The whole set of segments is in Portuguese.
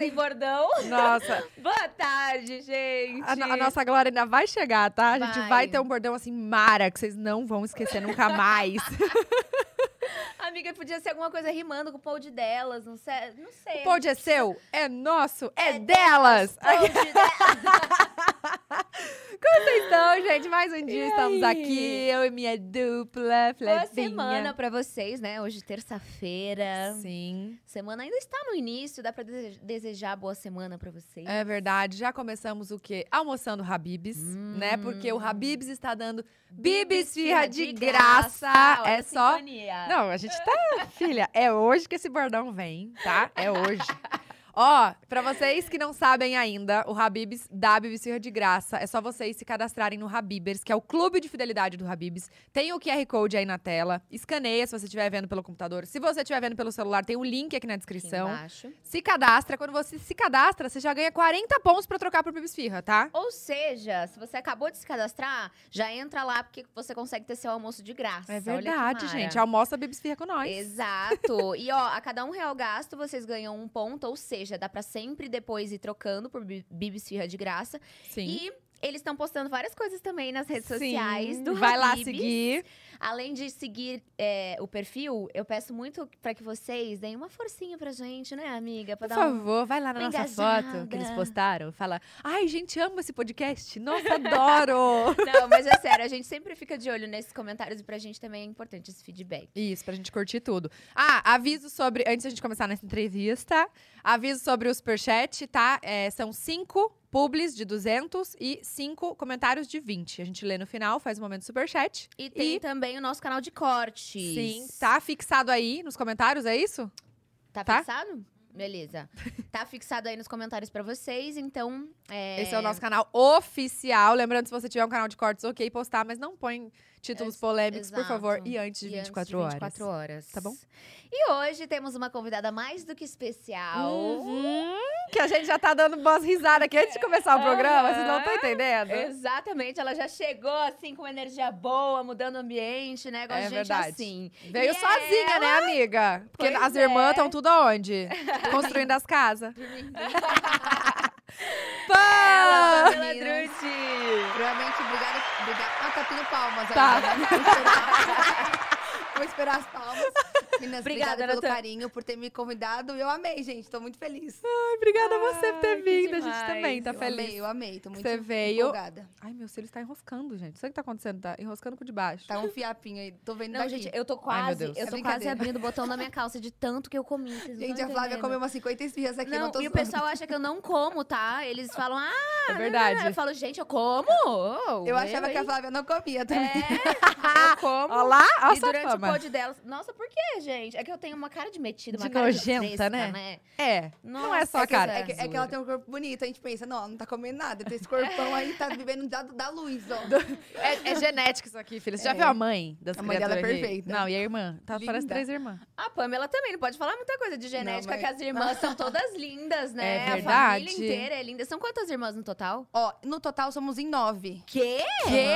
sem bordão. Nossa, Boa tarde, gente. a, a nossa Glória ainda vai chegar, tá? A gente Vai. vai ter um bordão assim, Mara, que vocês não vão esquecer nunca mais. Amiga, podia ser alguma coisa rimando com o pod delas, não sei. Não sei. o pod é seu, é nosso, é, delas. Pod delas. Como vocês estão, gente? Mais um dia E estamos aí? aqui, eu e minha dupla, Boa Flebinha. semana pra vocês, né? Hoje, terça-feira. Sim, Semana ainda está no início, dá pra dese- desejar boa semana pra vocês. é verdade. Já começamos o quê? Almoçando Habibs, né? Porque o Habibs está dando Bibis Firra de graça. Olha É só sintonia. Não, a gente tá. Filha, é hoje que esse bordão vem, tá? É hoje. Ó, pra vocês que não sabem ainda, o Habibs dá Firra de graça. É só vocês se cadastrarem no Habibers, que é o clube de fidelidade do Habibs. Tem o QR Code aí na tela. Escaneia se você estiver vendo pelo computador. Se você estiver vendo pelo celular, tem o link aqui na Aqui descrição. embaixo. Se cadastra. Quando você se cadastra, você já ganha 40 pontos pra trocar por Bibis Firra, tá? Ou seja, se você acabou de se cadastrar, já entra lá porque você consegue ter seu almoço de graça. É verdade, gente. Almoça Bibis Firra com nós. Exato. E ó, a cada um real gasto, vocês ganham um ponto, ou seja, dá pra sempre depois ir trocando por bi- Bibis Firra de graça. Sim. E eles estão postando várias coisas também nas redes Sim. sociais do Vai lá seguir. Além de seguir é, o perfil, eu peço muito pra que vocês deem uma forcinha pra gente, né, amiga? Pra Por dar um- favor, vai lá na nossa engajada. foto que eles postaram. Fala, ai, gente, amo esse podcast. Nossa, adoro. Não, mas é sério, a gente sempre fica de olho nesses comentários e pra gente também é importante esse feedback. Isso, pra gente curtir tudo. Ah, aviso sobre, antes da gente começar nessa entrevista, aviso sobre o Superchat, tá? É, são cinco publis de 200 e cinco comentários de 20. A gente lê no final, faz o momento Superchat. E tem E- também o nosso canal de cortes. Sim, tá fixado aí nos comentários, é isso? Tá, Tá? fixado? Beleza. Tá fixado aí nos comentários pra vocês, então. É... Esse é o nosso canal oficial. Lembrando, se você tiver um canal de cortes, ok, postar, mas não põe títulos polêmicos, por favor. exato. E antes de E antes 24 de horas. 24 horas. Tá bom? E hoje temos uma convidada mais do que especial. Uhum, que a gente já tá dando boas risadas aqui antes de começar o programa, vocês não estão entendendo? Exatamente, ela já chegou assim com energia boa, mudando o ambiente, né? Gosto É de gente verdade. assim. Veio E sozinha, né, amiga? Porque Pois as irmãs é. estão tudo aonde? Construindo as casas. Ela! Pamela. Drucci. Primeiramente, obrigada. obrigada. Ah, tá tendo palmas Tá. ainda, né? Vou esperar, as palmas. Meninas, Obrigada, obrigada pelo carinho, por ter me convidado. Eu amei, gente. Tô muito feliz. Ai, obrigada a você por ter Ai, vindo. A gente também tá eu feliz. amei, eu amei. Tô muito Você veio- empolgada. Ai, meu cílio está enroscando, gente. Sei o que tá acontecendo. Tá enroscando com o de baixo. Tá um fiapinho aí. Tô vendo Não, daqui. gente, eu tô Ai, quase, Deus. eu É tô quase abrindo o botão da minha calça de tanto que eu comi. Gente, a Flávia comeu umas 50 esfirras aqui. Não, Não, tô e o pessoal acha que eu não como, tá? Eles falam, ah, É verdade. Eu falo, gente, eu como. Eu achava que a? Flávia não comia também. É, eu como. Olha lá, olha e sua durante fama. O pod delas. Nossa, por quê, gente? É que eu tenho uma cara de metida, uma De cara nojenta, de fresca, né? né? É, não é Nossa, só a cara. é, que, é que ela tem um corpo bonito, a gente pensa, não, não tá comendo nada. Tem esse corpão aí, tá vivendo da, da luz, ó. É, é genético isso aqui, filha. Você já É. viu a mãe das A mãe dela é perfeita. Não, e a irmã? Tá, parece três irmãs. A Pamela também não pode falar muita coisa de genética, mas- que as irmãs são todas lindas, né? É A verdade. família inteira é linda. São quantas irmãs no total? Ó, no total somos em nove. Quê? Quê?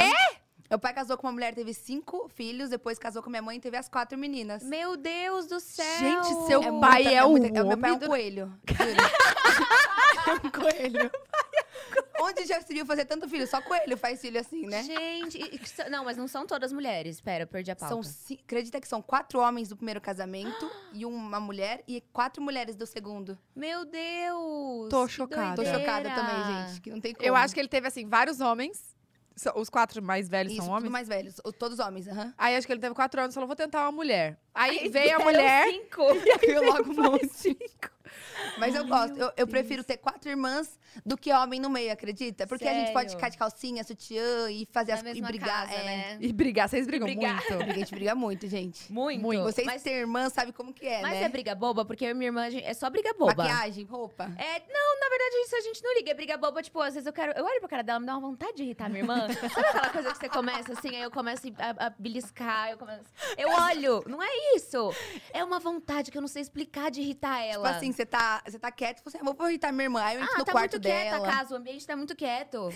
Meu pai casou com uma mulher, teve cinco filhos, depois casou com minha mãe e teve as quatro meninas. Meu Deus do céu! Gente, seu É pai muita- é o muita- Meu pai é um do- coelho. é um coelho. Onde já se viu fazer tanto filho? Só coelho faz filho assim, né? Gente, e- e não, mas não são todas mulheres. Pera, eu perdi a pauta. São, acredita que são quatro homens do primeiro casamento e uma mulher e quatro mulheres do segundo. Meu Deus! Tô chocada. Tô chocada também, gente, que não tem como. Eu acho que ele teve, assim, vários homens. Os quatro mais velhos Isso, são homens. mais velhos, todos homens, aham. Aí acho que ele teve quatro anos e falou, vou tentar uma mulher. Aí Aí veio a mulher. Cinco. Eu logo um monte. Mas eu gosto. Eu, eu prefiro ter quatro irmãs do que homem no meio, acredita? Porque a gente pode Sério? ficar de calcinha, sutiã e fazer Na as e brigar. casa, é. né? E brigar, vocês brigam brigar. muito. A gente briga muito, gente. Muito. Muito. Vocês mas, têm irmã, sabe como que é, mas né? é briga boba? Porque eu e minha irmã, gente- é só briga boba. Maquiagem, roupa. É, não, na verdade, isso a gente não liga. É briga boba, tipo, às vezes eu quero. Eu olho pra cara dela, me dá uma vontade de irritar minha irmã. Sabe aquela coisa que você começa assim, aí eu começo a, a beliscar, eu começo. Eu olho, não é isso. É uma vontade que eu não sei explicar de irritar ela. Tipo assim, você tá, você tá quieto, você, ah, vou irritar minha irmã. Aí eu entro ah, no tá quarto muito quieta dela. a casa, o ambiente tá muito quieto.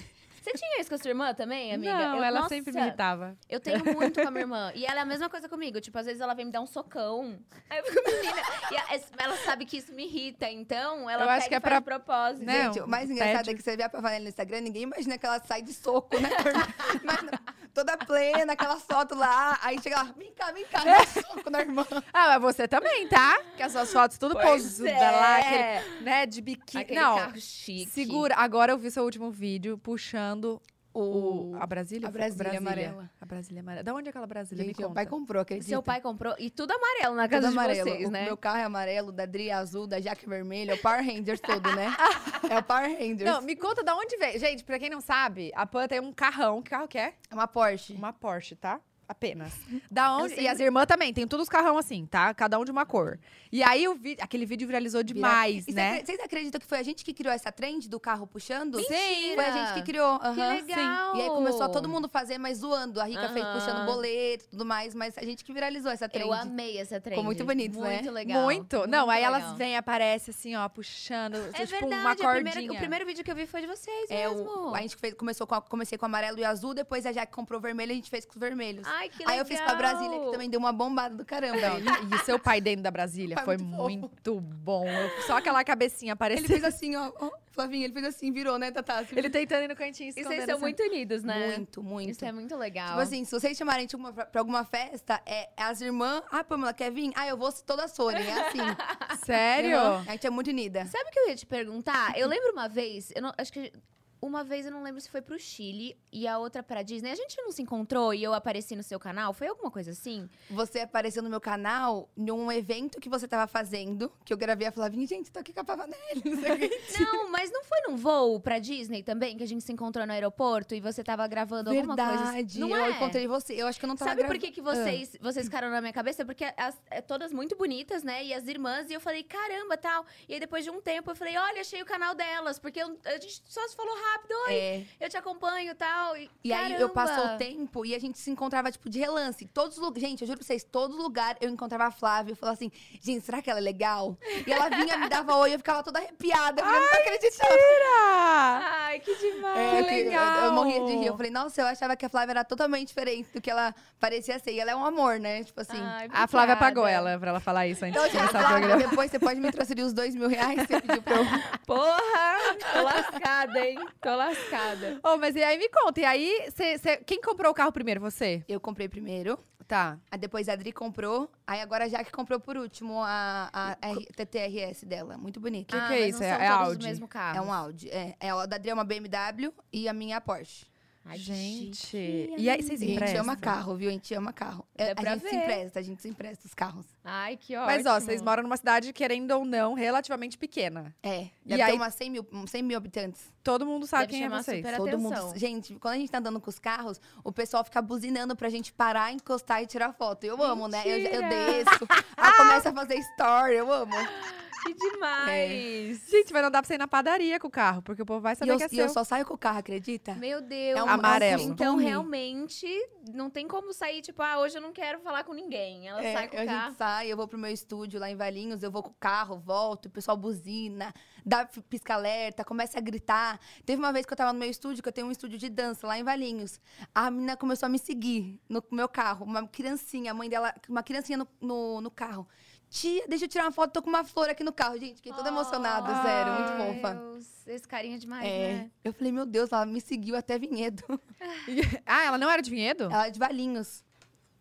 Você tinha isso com a sua irmã também, amiga? Não, Eu- ela nossa, sempre me irritava. Eu tenho muito com a minha irmã. E ela é a mesma coisa comigo. Tipo, às vezes ela vem me dar um socão. Aí eu fico, menina. E ela sabe que isso me irrita, então ela Eu pega acho que é pra- propósito. Né? Gente, o mais engraçado pet. é que você vê a Pavanelli no Instagram, ninguém imagina que ela sai de soco, né? Imagina, toda plena, aquelas fotos lá. Aí chega lá, vem cá, vem cá, dá soco na irmã. Ah, mas você também, tá? Que as suas fotos tudo Pois posuda é. lá, aquele, né, de biquíni. Aquele Não, carro chique. segura. Agora eu vi seu último vídeo puxando o... O- A Brasília? a Brasília amarela. A Brasília amarela. Da onde é aquela Brasília? Gente, Me meu pai comprou, acredita? Seu pai comprou. E tudo amarelo na Tudo casa de amarelo. vocês, o né? meu carro é amarelo, da Dri é azul, da Jaque é vermelho, é o Power Rangers todo, né? É o Power Rangers. Não, me conta da onde veio. Gente, pra quem não sabe, a Pan tem um carrão. Que carro que é? É uma Porsche. Uma Porsche, tá? Apenas. Da onde? sei. E as irmãs também, tem todos os carrão assim, tá? Cada um de uma cor. E aí o vídeo, aquele vídeo viralizou demais, E cê né? Vocês acreditam que foi a gente que criou essa trend do carro puxando? Mentira! Foi a gente que criou. Que aham. legal! E aí começou a todo mundo fazer, mas zoando. A Rica fez Aham. puxando boleto e tudo mais, mas a gente que viralizou essa trend. Eu amei essa trend. muito bonito, né? Muito legal. Muito. Não, Muito aí legal. elas vêm, aparece assim, ó, puxando, É tipo verdade, uma a primeira- cordinha. o primeiro vídeo que eu vi foi de vocês É, mesmo. o, a gente fez, começou com a- comecei com amarelo e azul, depois a Jaque comprou vermelho e a gente fez com os vermelhos. Ai, que legal. aí eu fiz com a Brasília, que também deu uma bombada do caramba. Não, e seu pai dentro da Brasília foi muito muito bom. Eu- Só aquela cabecinha Ele aparecendo. fez assim, ó, ó, Flavinho, ele fez assim, virou, né, Tatá? Assim, Ele tentando ir no cantinho, E vocês são essa- muito unidos, né? Muito, muito. Isso é muito legal. Tipo assim, se vocês chamarem tipo, uma, pra alguma festa, é as irmãs. Ah, Pamela, quer vir? Ah, eu vou se todas forem. É assim. Sério? Aham. A gente é muito unida. Sabe o que eu ia te perguntar? Eu lembro uma vez, eu não, acho que uma vez eu não lembro se foi pro Chile e a outra pra Disney. A gente não se encontrou e eu apareci no seu canal? Foi alguma coisa assim? Você apareceu no meu canal num evento que você tava fazendo, que eu gravei a Flavinha, gente, tô aqui com a Pavanelli, não mas não foi num voo pra Disney também que a gente se encontrou no aeroporto e você tava gravando alguma coisa? assim? Verdade, Não eu é? encontrei você. Eu acho que eu não tava Sabe por gra- que, que vocês, vocês ficaram na minha cabeça? Porque as, é, todas muito bonitas, né? E as irmãs, e eu falei, caramba, tal. E aí, depois de um tempo, eu falei, olha, achei o canal delas. Porque eu- a gente só se falou rápido, oi, É. eu te acompanho tal. E, E aí eu passou o tempo e a gente se encontrava, tipo, de relance. Todos os lugares. Gente, eu juro pra vocês, todo lugar eu encontrava a Flávia. Eu falava assim, gente, será que ela é legal? E ela vinha, me dava oi, eu ficava toda arrepiada. Eu não tô acreditando. Mentira! Ai, que demais. É, eu, que eu- legal! Eu, morria de rir. Eu falei, nossa, eu achava que a Flávia era totalmente diferente do que ela parecia ser. E ela é um amor, né? Tipo assim. Ai, A Flávia pagou ela pra ela falar isso antes Então, de gente, começar o programa. depois você pode me transferir os dois mil reais que você pediu pra eu. Porra! Tô lascada, hein? Tô lascada. Ô, mas e aí me conta, e aí, cê- cê- quem comprou o carro primeiro? Você? Eu comprei primeiro. Tá. Aí depois a Adri comprou. Aí agora a Jaque comprou por último a, a R- TTRS dela. Muito bonita. Que ah, que é isso? É- é Audi? o mesmo carro. É um Audi. É, é, a da Adri é uma BMW e a minha é a Porsche. Ai, Gente. chique, E aí, vocês A gente emprestam? ama carro, viu? A gente ama carro. É, a gente se ver. empresta, a gente se empresta os carros. Ai, que ótimo. Mas ó, vocês moram numa cidade, querendo ou não, relativamente pequena. É. E Deve aí- ter umas 100 mil, uns 100 mil habitantes. Todo mundo sabe Deve quem é vocês. super Todo atenção. mundo. Gente, quando a gente tá andando com os carros, o pessoal fica buzinando pra gente parar, encostar e tirar foto. Eu amo, né? Eu, eu Mentira! desço. aí começa a fazer story. Eu amo. Que demais. Gente, vai não dar pra você ir na padaria com o carro, porque o povo vai E saber eu, que é e eu seu. só saio com o carro, acredita? Meu Deus. É um- Amarelo. é Então, realmente, não tem como sair, tipo, ah, hoje eu não quero falar com ninguém. Ela É, sai com a o carro. gente sai, eu vou pro meu estúdio lá em Valinhos, eu vou com o carro, volto, o pessoal buzina, dá pisca-alerta, começa a gritar. Teve uma vez que eu tava no meu estúdio, que eu tenho um estúdio de dança lá em Valinhos. A menina começou a me seguir no meu carro, uma criancinha, a mãe dela, uma criancinha no, no, no carro. Tia, deixa eu tirar uma foto, tô com uma flor aqui no carro, gente. Fiquei toda emocionada, Ai, sério, muito fofa. Deus, esse carinha é demais, É, né? eu falei, meu Deus, ela me seguiu até Vinhedo. ah, ela não era de Vinhedo? Ela é de Valinhos,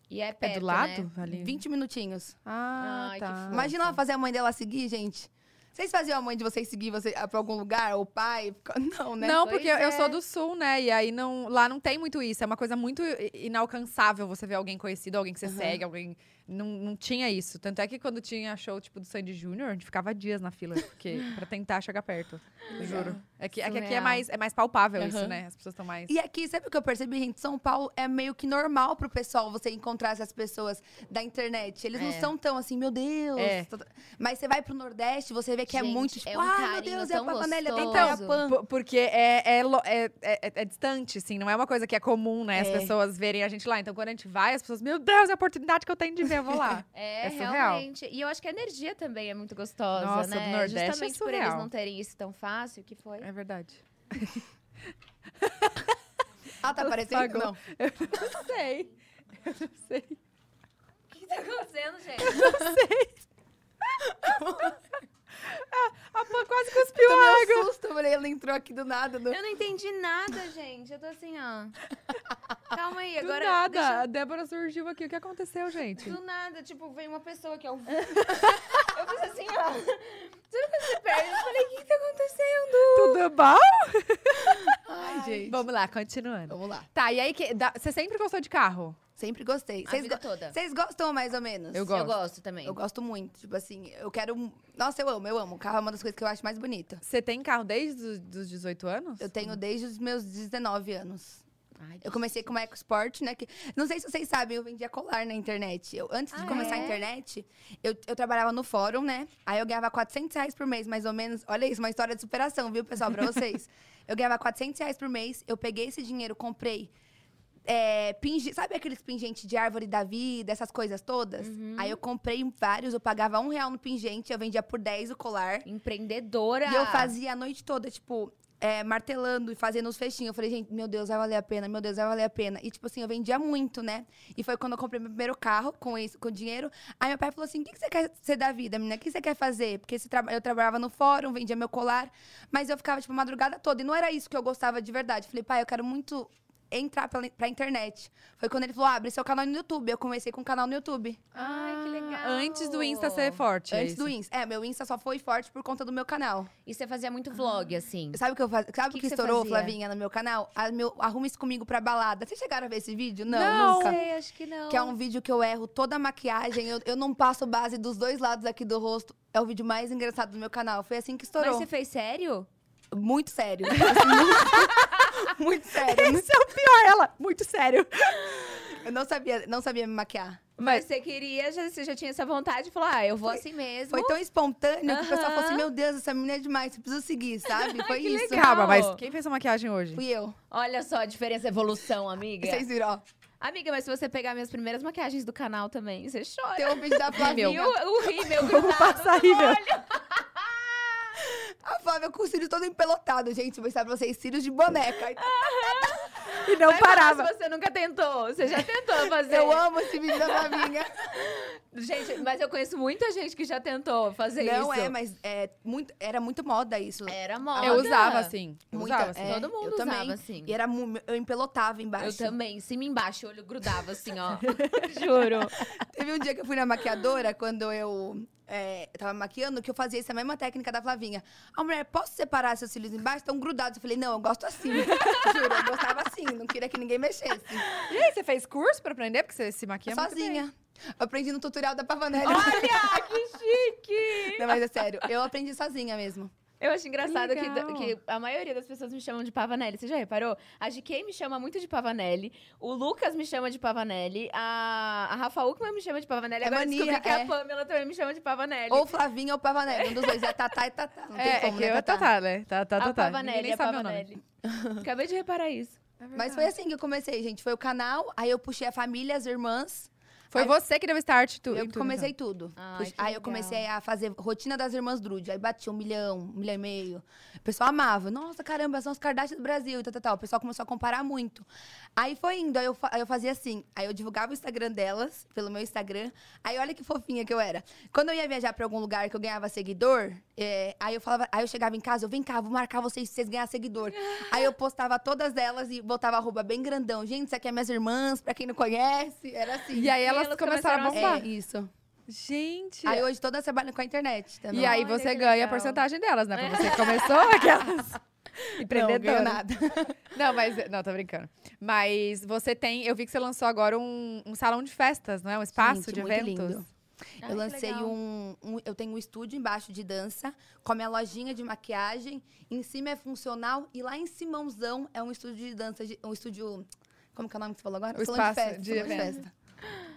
E é é perto, do lado? né? Ali. 20 minutinhos. Ah, Ai, que tá. Imagina ela fazer a mãe dela seguir, gente. Vocês faziam a mãe de vocês seguir você pra algum lugar? Ou o pai? Não, né? Não, porque eu- eu é. sou do sul, né? E aí não, lá não tem muito isso. É uma coisa muito inalcançável você ver alguém conhecido, alguém que você Aham. segue, alguém. Não, não tinha isso. Tanto é que quando tinha show tipo do Sandy Júnior, a gente ficava dias na fila, porque pra tentar chegar perto. Juro. É que, é que aqui é mais, é mais palpável isso, Aham. né? As pessoas estão mais. E aqui, sabe o que eu percebi, gente? São Paulo é meio que normal pro pessoal você encontrar essas pessoas da internet. Eles não É. são tão assim, meu Deus. É. Mas você vai pro Nordeste, você vê que é Gente, muito tipo, é um ah, meu Deus, é a gostoso. tem Então, Porque é, é, é, é- é distante, assim, não é uma coisa que é comum, né? As É. pessoas verem a gente lá. Então, quando a gente vai, as pessoas, meu Deus, é a oportunidade que eu tenho de ver, eu vou lá. É, É surreal. realmente. E eu acho que a energia também é muito gostosa, Nossa, né? do Nordeste é Justamente por eles não terem isso tão fácil, que foi. É verdade. Ela tá aparecendo? Pagou. Não. Eu não sei. Eu não sei. O que tá acontecendo, gente? Não sei. A Pan quase cuspiu a um água. susto, eu falei, ela entrou aqui do nada. No... Eu não entendi nada, gente. Eu tô assim, ó. Calma aí, Do agora. nada. deixa- A Débora surgiu aqui. O que aconteceu, gente? Do nada, tipo, veio uma pessoa aqui, ó. eu fiz assim, ó. Tudo que você perde, eu falei, o que, que tá acontecendo? Tudo bom? Ai, gente. Vamos lá, continuando. Vamos lá. Tá, e aí, que, da- você sempre gostou de carro? Sempre gostei. A Vocês vida go- toda. Vocês gostam mais ou menos? Eu gosto. Eu gosto também. Eu gosto muito. Tipo assim, eu quero. Nossa, eu amo, eu amo. O carro é uma das coisas que eu acho mais bonita. Você tem carro desde os dos 18 anos? Eu tenho desde os meus 19 anos. Ai, Eu comecei com uma EcoSport, né? Que, não sei se vocês sabem, eu vendia colar na internet. Eu, antes de Ah, começar a é? internet, eu, eu trabalhava no fórum, né? Aí eu ganhava 400 reais por mês, mais ou menos. Olha isso, uma história de superação, viu, pessoal, pra vocês. eu ganhava 400 reais por mês, eu peguei esse dinheiro, comprei. É, pingi- sabe aqueles pingentes de árvore da vida, essas coisas todas? Uhum. Aí eu comprei vários, eu pagava um real no pingente, eu vendia por 10 o colar. Empreendedora. E eu fazia a noite toda, tipo, é, martelando e fazendo os festinhos. Eu falei, gente, meu Deus, vai valer a pena, meu Deus, vai valer a pena. E, tipo assim, eu vendia muito, né? E foi quando eu comprei meu primeiro carro com isso, com dinheiro. Aí meu pai falou assim: o que, que você quer ser da vida, menina? O que você quer fazer? Porque traba- eu trabalhava no fórum, vendia meu colar, mas eu ficava, tipo, a madrugada toda. E não era isso que eu gostava de verdade. Falei, pai, eu quero muito entrar pela, pra internet. Foi quando ele falou: abre seu canal no YouTube. Eu comecei com um canal no YouTube. Ai, que legal. Antes do Insta ser forte. é Antes isso? do Insta. É, meu Insta só foi forte por conta do meu canal. E você fazia muito vlog, assim. Sabe o que eu faz... Sabe o Que que, que estourou, fazia? Flavinha, no meu canal? A meu... Arruma isso comigo pra balada. Vocês chegaram a ver esse vídeo? Não, Não. nunca. sei, acho que não. Que é um vídeo que eu erro toda a maquiagem. Eu, eu não passo base dos dois lados aqui do rosto. É o vídeo mais engraçado do meu canal. Foi assim que Mas estourou. você fez sério? Muito sério. Muito... muito sério. Esse é o pior, ela. Muito sério. Eu não sabia, não sabia me maquiar. Mas você queria, já, você já tinha essa vontade e falou, ah, eu vou assim mesmo. Foi tão espontâneo que o pessoal falou assim. Meu Deus, essa menina é demais, você precisa seguir, sabe? Foi que isso. Calma, mas quem fez a maquiagem hoje? Fui eu. Olha só a diferença, a evolução, amiga. Vocês viram, ó. Amiga, mas se você pegar minhas primeiras maquiagens do canal também, você chora. Tem um vídeo da E Flavinha. o, o rímel Vou grudado passar no rímel. olho. A Flávia com o cílio todo empelotado, gente. Vou mostrar pra vocês cílios de boneca. E não Vai falar parava. se você nunca tentou. Você já tentou fazer. Eu amo esse vídeo da Flavinha. Gente, mas eu conheço muita gente que já tentou fazer isso. Não é, mas é muito, era muito moda isso. Era moda. Eu usava assim. Muita- usava assim. é, Todo mundo eu usava também. assim. E era eu empelotava embaixo. Eu também, cima e embaixo, o olho grudava assim, ó. Juro. Teve um dia que eu fui na maquiadora, quando eu, é, eu tava maquiando, que eu fazia essa mesma técnica da Flavinha. A mulher, posso separar seus cílios embaixo? Estão grudados. Eu falei, não, eu gosto assim. Juro, eu gostava assim, não queria que ninguém mexesse. E aí, você fez curso pra aprender? Porque você se maquia. Sozinha. Eu aprendi no tutorial da Pavanelli. Olha, que chique! Não, mas é sério, eu aprendi sozinha mesmo. Eu acho engraçado que, que a maioria das pessoas me chamam de Pavanelli. Você já reparou? A GK me chama muito de Pavanelli. O Lucas me chama de Pavanelli. A, a Rafa Uckman me chama de Pavanelli. É Agora mania, descobri que a é. Pamela também me chama de Pavanelli. Ou Flavinha ou Pavanelli, um dos dois. É Tatá e Tatá. Não tem É, é como, que né, é Tatá, né? Tá, tá, a tá, tá. Pavanelli, a sabe meu nome. Pavanelli. Acabei de reparar isso. É Mas foi assim que eu comecei, gente. Foi o canal, aí eu puxei a família, as irmãs. Foi Aí- você que deu start tu, Eu tudo, comecei então. tudo. Aí legal. eu comecei a fazer rotina das irmãs Drude. Aí batia um milhão, um milhão e meio. O pessoal amava. Nossa, caramba, são os Kardashians do Brasil e tal, tal, tal. O pessoal começou a comparar muito. Aí foi indo, aí eu, aí eu fazia assim. Aí eu divulgava o Instagram delas, pelo meu Instagram. Aí olha que fofinha que eu era. Quando eu ia viajar pra algum lugar que eu ganhava seguidor, é, aí eu falava, aí eu chegava em casa, eu vem cá, vou marcar vocês se vocês ganharem seguidor. aí eu postava todas elas e botava arroba bem grandão. Gente, isso aqui é minhas irmãs, pra quem não conhece. Era assim. E aí elas, elas começaram, começaram a bombar. É, isso. Gente. Aí hoje todas trabalham com a internet também. e aí Olha você ganha a legal. porcentagem delas, né? Porque você começou aquelas não, empreendedoras. ganho nada. Não, mas. Não, tô brincando. Mas você tem. Eu vi que você lançou agora um, um salão de festas, não é? Um espaço Gente, de muito eventos. lindo. Eu que lancei um, um- Eu tenho um estúdio embaixo de dança, com a minha lojinha de maquiagem. Em cima é funcional e lá em Simãozão é um estúdio de dança, de- um estúdio. Como que é o nome que você falou agora? O Salão espaço festa, de salão de evento. festa.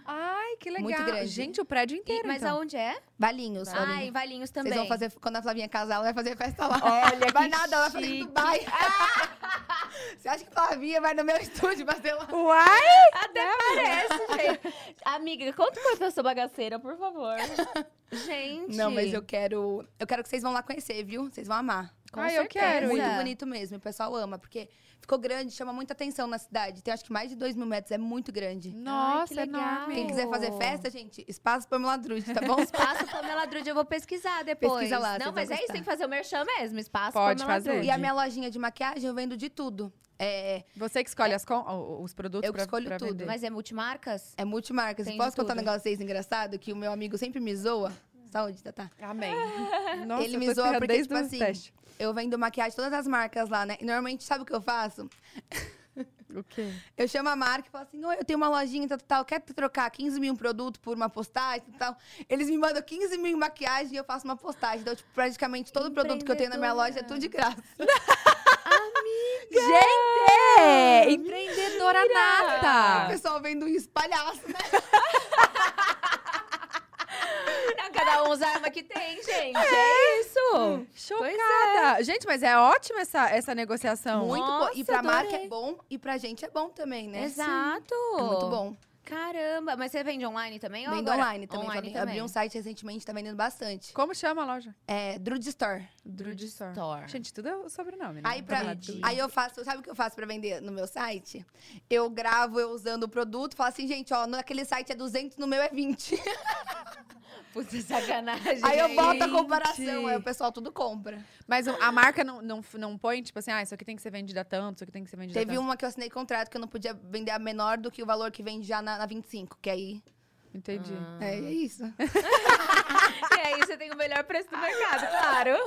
Ai, que legal. Muito grande. Gente, o prédio E- inteiro. mas então. aonde é? Valinhos, Ah, Valinhos. em Valinhos também. Vocês vão fazer, quando a Flavinha casar, ela vai fazer festa lá. Olha, vai que nada, ela vai fazer em. Dubai. Você acha que Flavinha vai no meu estúdio fazer lá? Uai! Até parece, gente. Amiga, conta quanto eu sou bagaceira, por favor. Gente. Não, mas eu quero. Eu quero que vocês vão lá conhecer, viu? Vocês vão amar. Com Ai, eu certeza. quero Muito bonito mesmo. O pessoal ama, porque ficou grande, chama muita atenção na cidade. Tem acho que mais de dois mil metros, é muito grande. Nossa, que é legal. enorme. Quem quiser fazer festa, gente, espaço Pamela Drude, tá bom? Espaço Pamela Drude, eu vou pesquisar depois. Pesquisa lá, Não, mas é isso, tem que fazer o merchan mesmo. Espaço Pode Pamela fazer. Drude. E a minha lojinha de maquiagem, eu vendo de tudo. É, Você que escolhe as com- os produtos Eu que pra, escolho pra tudo. vender. Mas é multimarcas? é multimarcas. Tem Posso contar um negócio pra vocês engraçado? Que o meu amigo sempre me zoa. Saúde, Tatá. Amém. Nossa, Ele eu me zoa porque, desde tipo assim, teste. Eu vendo maquiagem de todas as marcas lá, né? E normalmente, sabe o que eu faço? O quê? Eu chamo a marca e falo assim: Oi, eu tenho uma lojinha, tal, tal, tal, quer trocar 15 mil em produto por uma postagem e tal. Eles me mandam 15 mil em maquiagem e eu faço uma postagem. Então, tipo, praticamente todo produto que eu tenho na minha loja é tudo de graça. Gente! Empreendedora O nata! pessoal vendo isso, palhaço, né? Cada um usa a arma que tem, gente. É, isso. Chocada! Gente, mas é ótima essa, essa negociação. Muito bom. Nossa, E pra marca adorei. é bom e pra gente é bom também, né? Exato. É muito bom. Caramba, mas você vende online também? Vendo agora? online também. Online Abri- Abri um site recentemente, tá vendendo bastante. Como chama a loja? É Drude Store. Drude Store. Store. Gente, tudo é o sobrenome, né? Aí, pra, Drude. aí eu faço, sabe o que eu faço pra vender no meu site? Eu gravo eu usando o produto, falo assim, gente, ó, naquele site é 200, no meu é 20. Puta sacanagem. Aí eu boto a comparação, aí o pessoal tudo compra. Mas a marca não, não, não põe, tipo assim, ah, isso aqui tem que ser vendido a tanto, isso aqui tem que ser vendido a Teve tanto. uma que eu assinei contrato que eu não podia vender a menor do que o valor que vende já na, na 25, que aí. Entendi. É, é isso. E aí você tem o melhor preço do mercado, claro.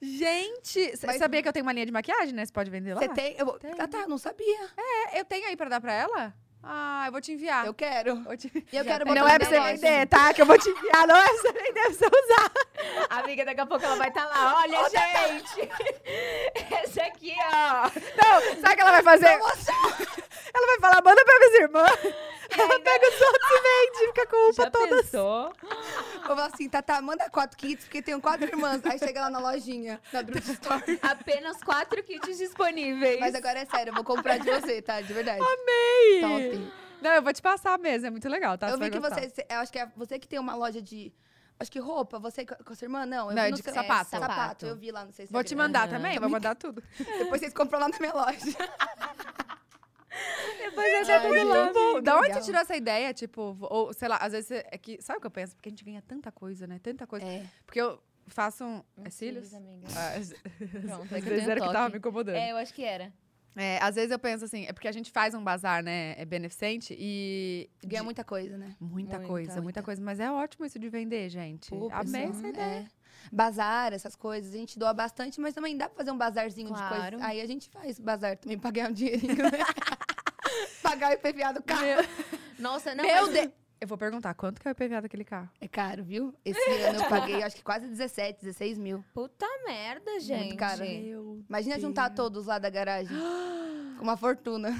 Gente, você sabia que eu tenho uma linha de maquiagem, né? Você pode vender lá? Você tem. Eu, Tem. Ah, tá, eu não sabia. É, eu tenho aí pra dar pra ela? Ah, eu vou te enviar. Eu quero. Vou te- E eu Já quero Não é pra você vender, tá? Que eu vou te enviar, não é pra você vender, é pra você usar. Amiga, daqui a pouco ela vai estar lá. Olha, gente. Esse aqui, ó. Não, sabe o que ela vai fazer? Ela vai falar, manda pra minhas irmãs. Ela pega os outros e vende, fica com Já todas. pensou? Eu falo assim, Tata, manda quatro kits, porque tenho quatro irmãs. Aí chega lá na lojinha, na Store. Apenas quatro kits disponíveis. Mas agora é sério, eu vou comprar de você, tá? De verdade. Amei! Top. Não, eu vou te passar mesmo, é muito legal, tá? eu Você vi que gostar. você. Eu acho que é você que tem uma loja de. Acho que roupa, você com a sua irmã? Não, eu Não, vi é no de seu- sapato. sapato. Sapato. Eu vi lá no seu Vou te mandar também, vou mandar tudo. Depois vocês compram lá na minha loja. Depois eu já gente. lá. Bom, da onde você tirou essa ideia? Tipo, ou sei lá, às vezes você- é que. Sabe o que eu penso? Porque a gente ganha tanta coisa, né? Tanta coisa. É. Porque eu faço um. É cílios? cílios, amiga. Ah, Pronto, é que eu que tava me incomodando. É, eu acho que era. É, às vezes eu penso assim, é porque a gente faz um bazar, né? É beneficente e. Ganha de- muita coisa, né? muita, Muita, coisa, muita muita. coisa. Mas é ótimo isso de vender, gente. Pô, Amei pessoal, essa ideia. é. Bazar, essas coisas, a gente doa bastante, mas também dá pra fazer um bazarzinho de Claro. coisa. Aí a gente faz bazar também pra ganhar um dinheirinho, né? Pagar o IPVA do carro. Nossa, não, Meu mas- Deus! Eu vou perguntar, quanto que é o IPVA daquele carro? É caro, viu? Esse ano eu paguei acho que quase 17, 16 mil. Puta merda, gente. caro. Meu Imagina juntar todos lá da garagem. Com uma fortuna.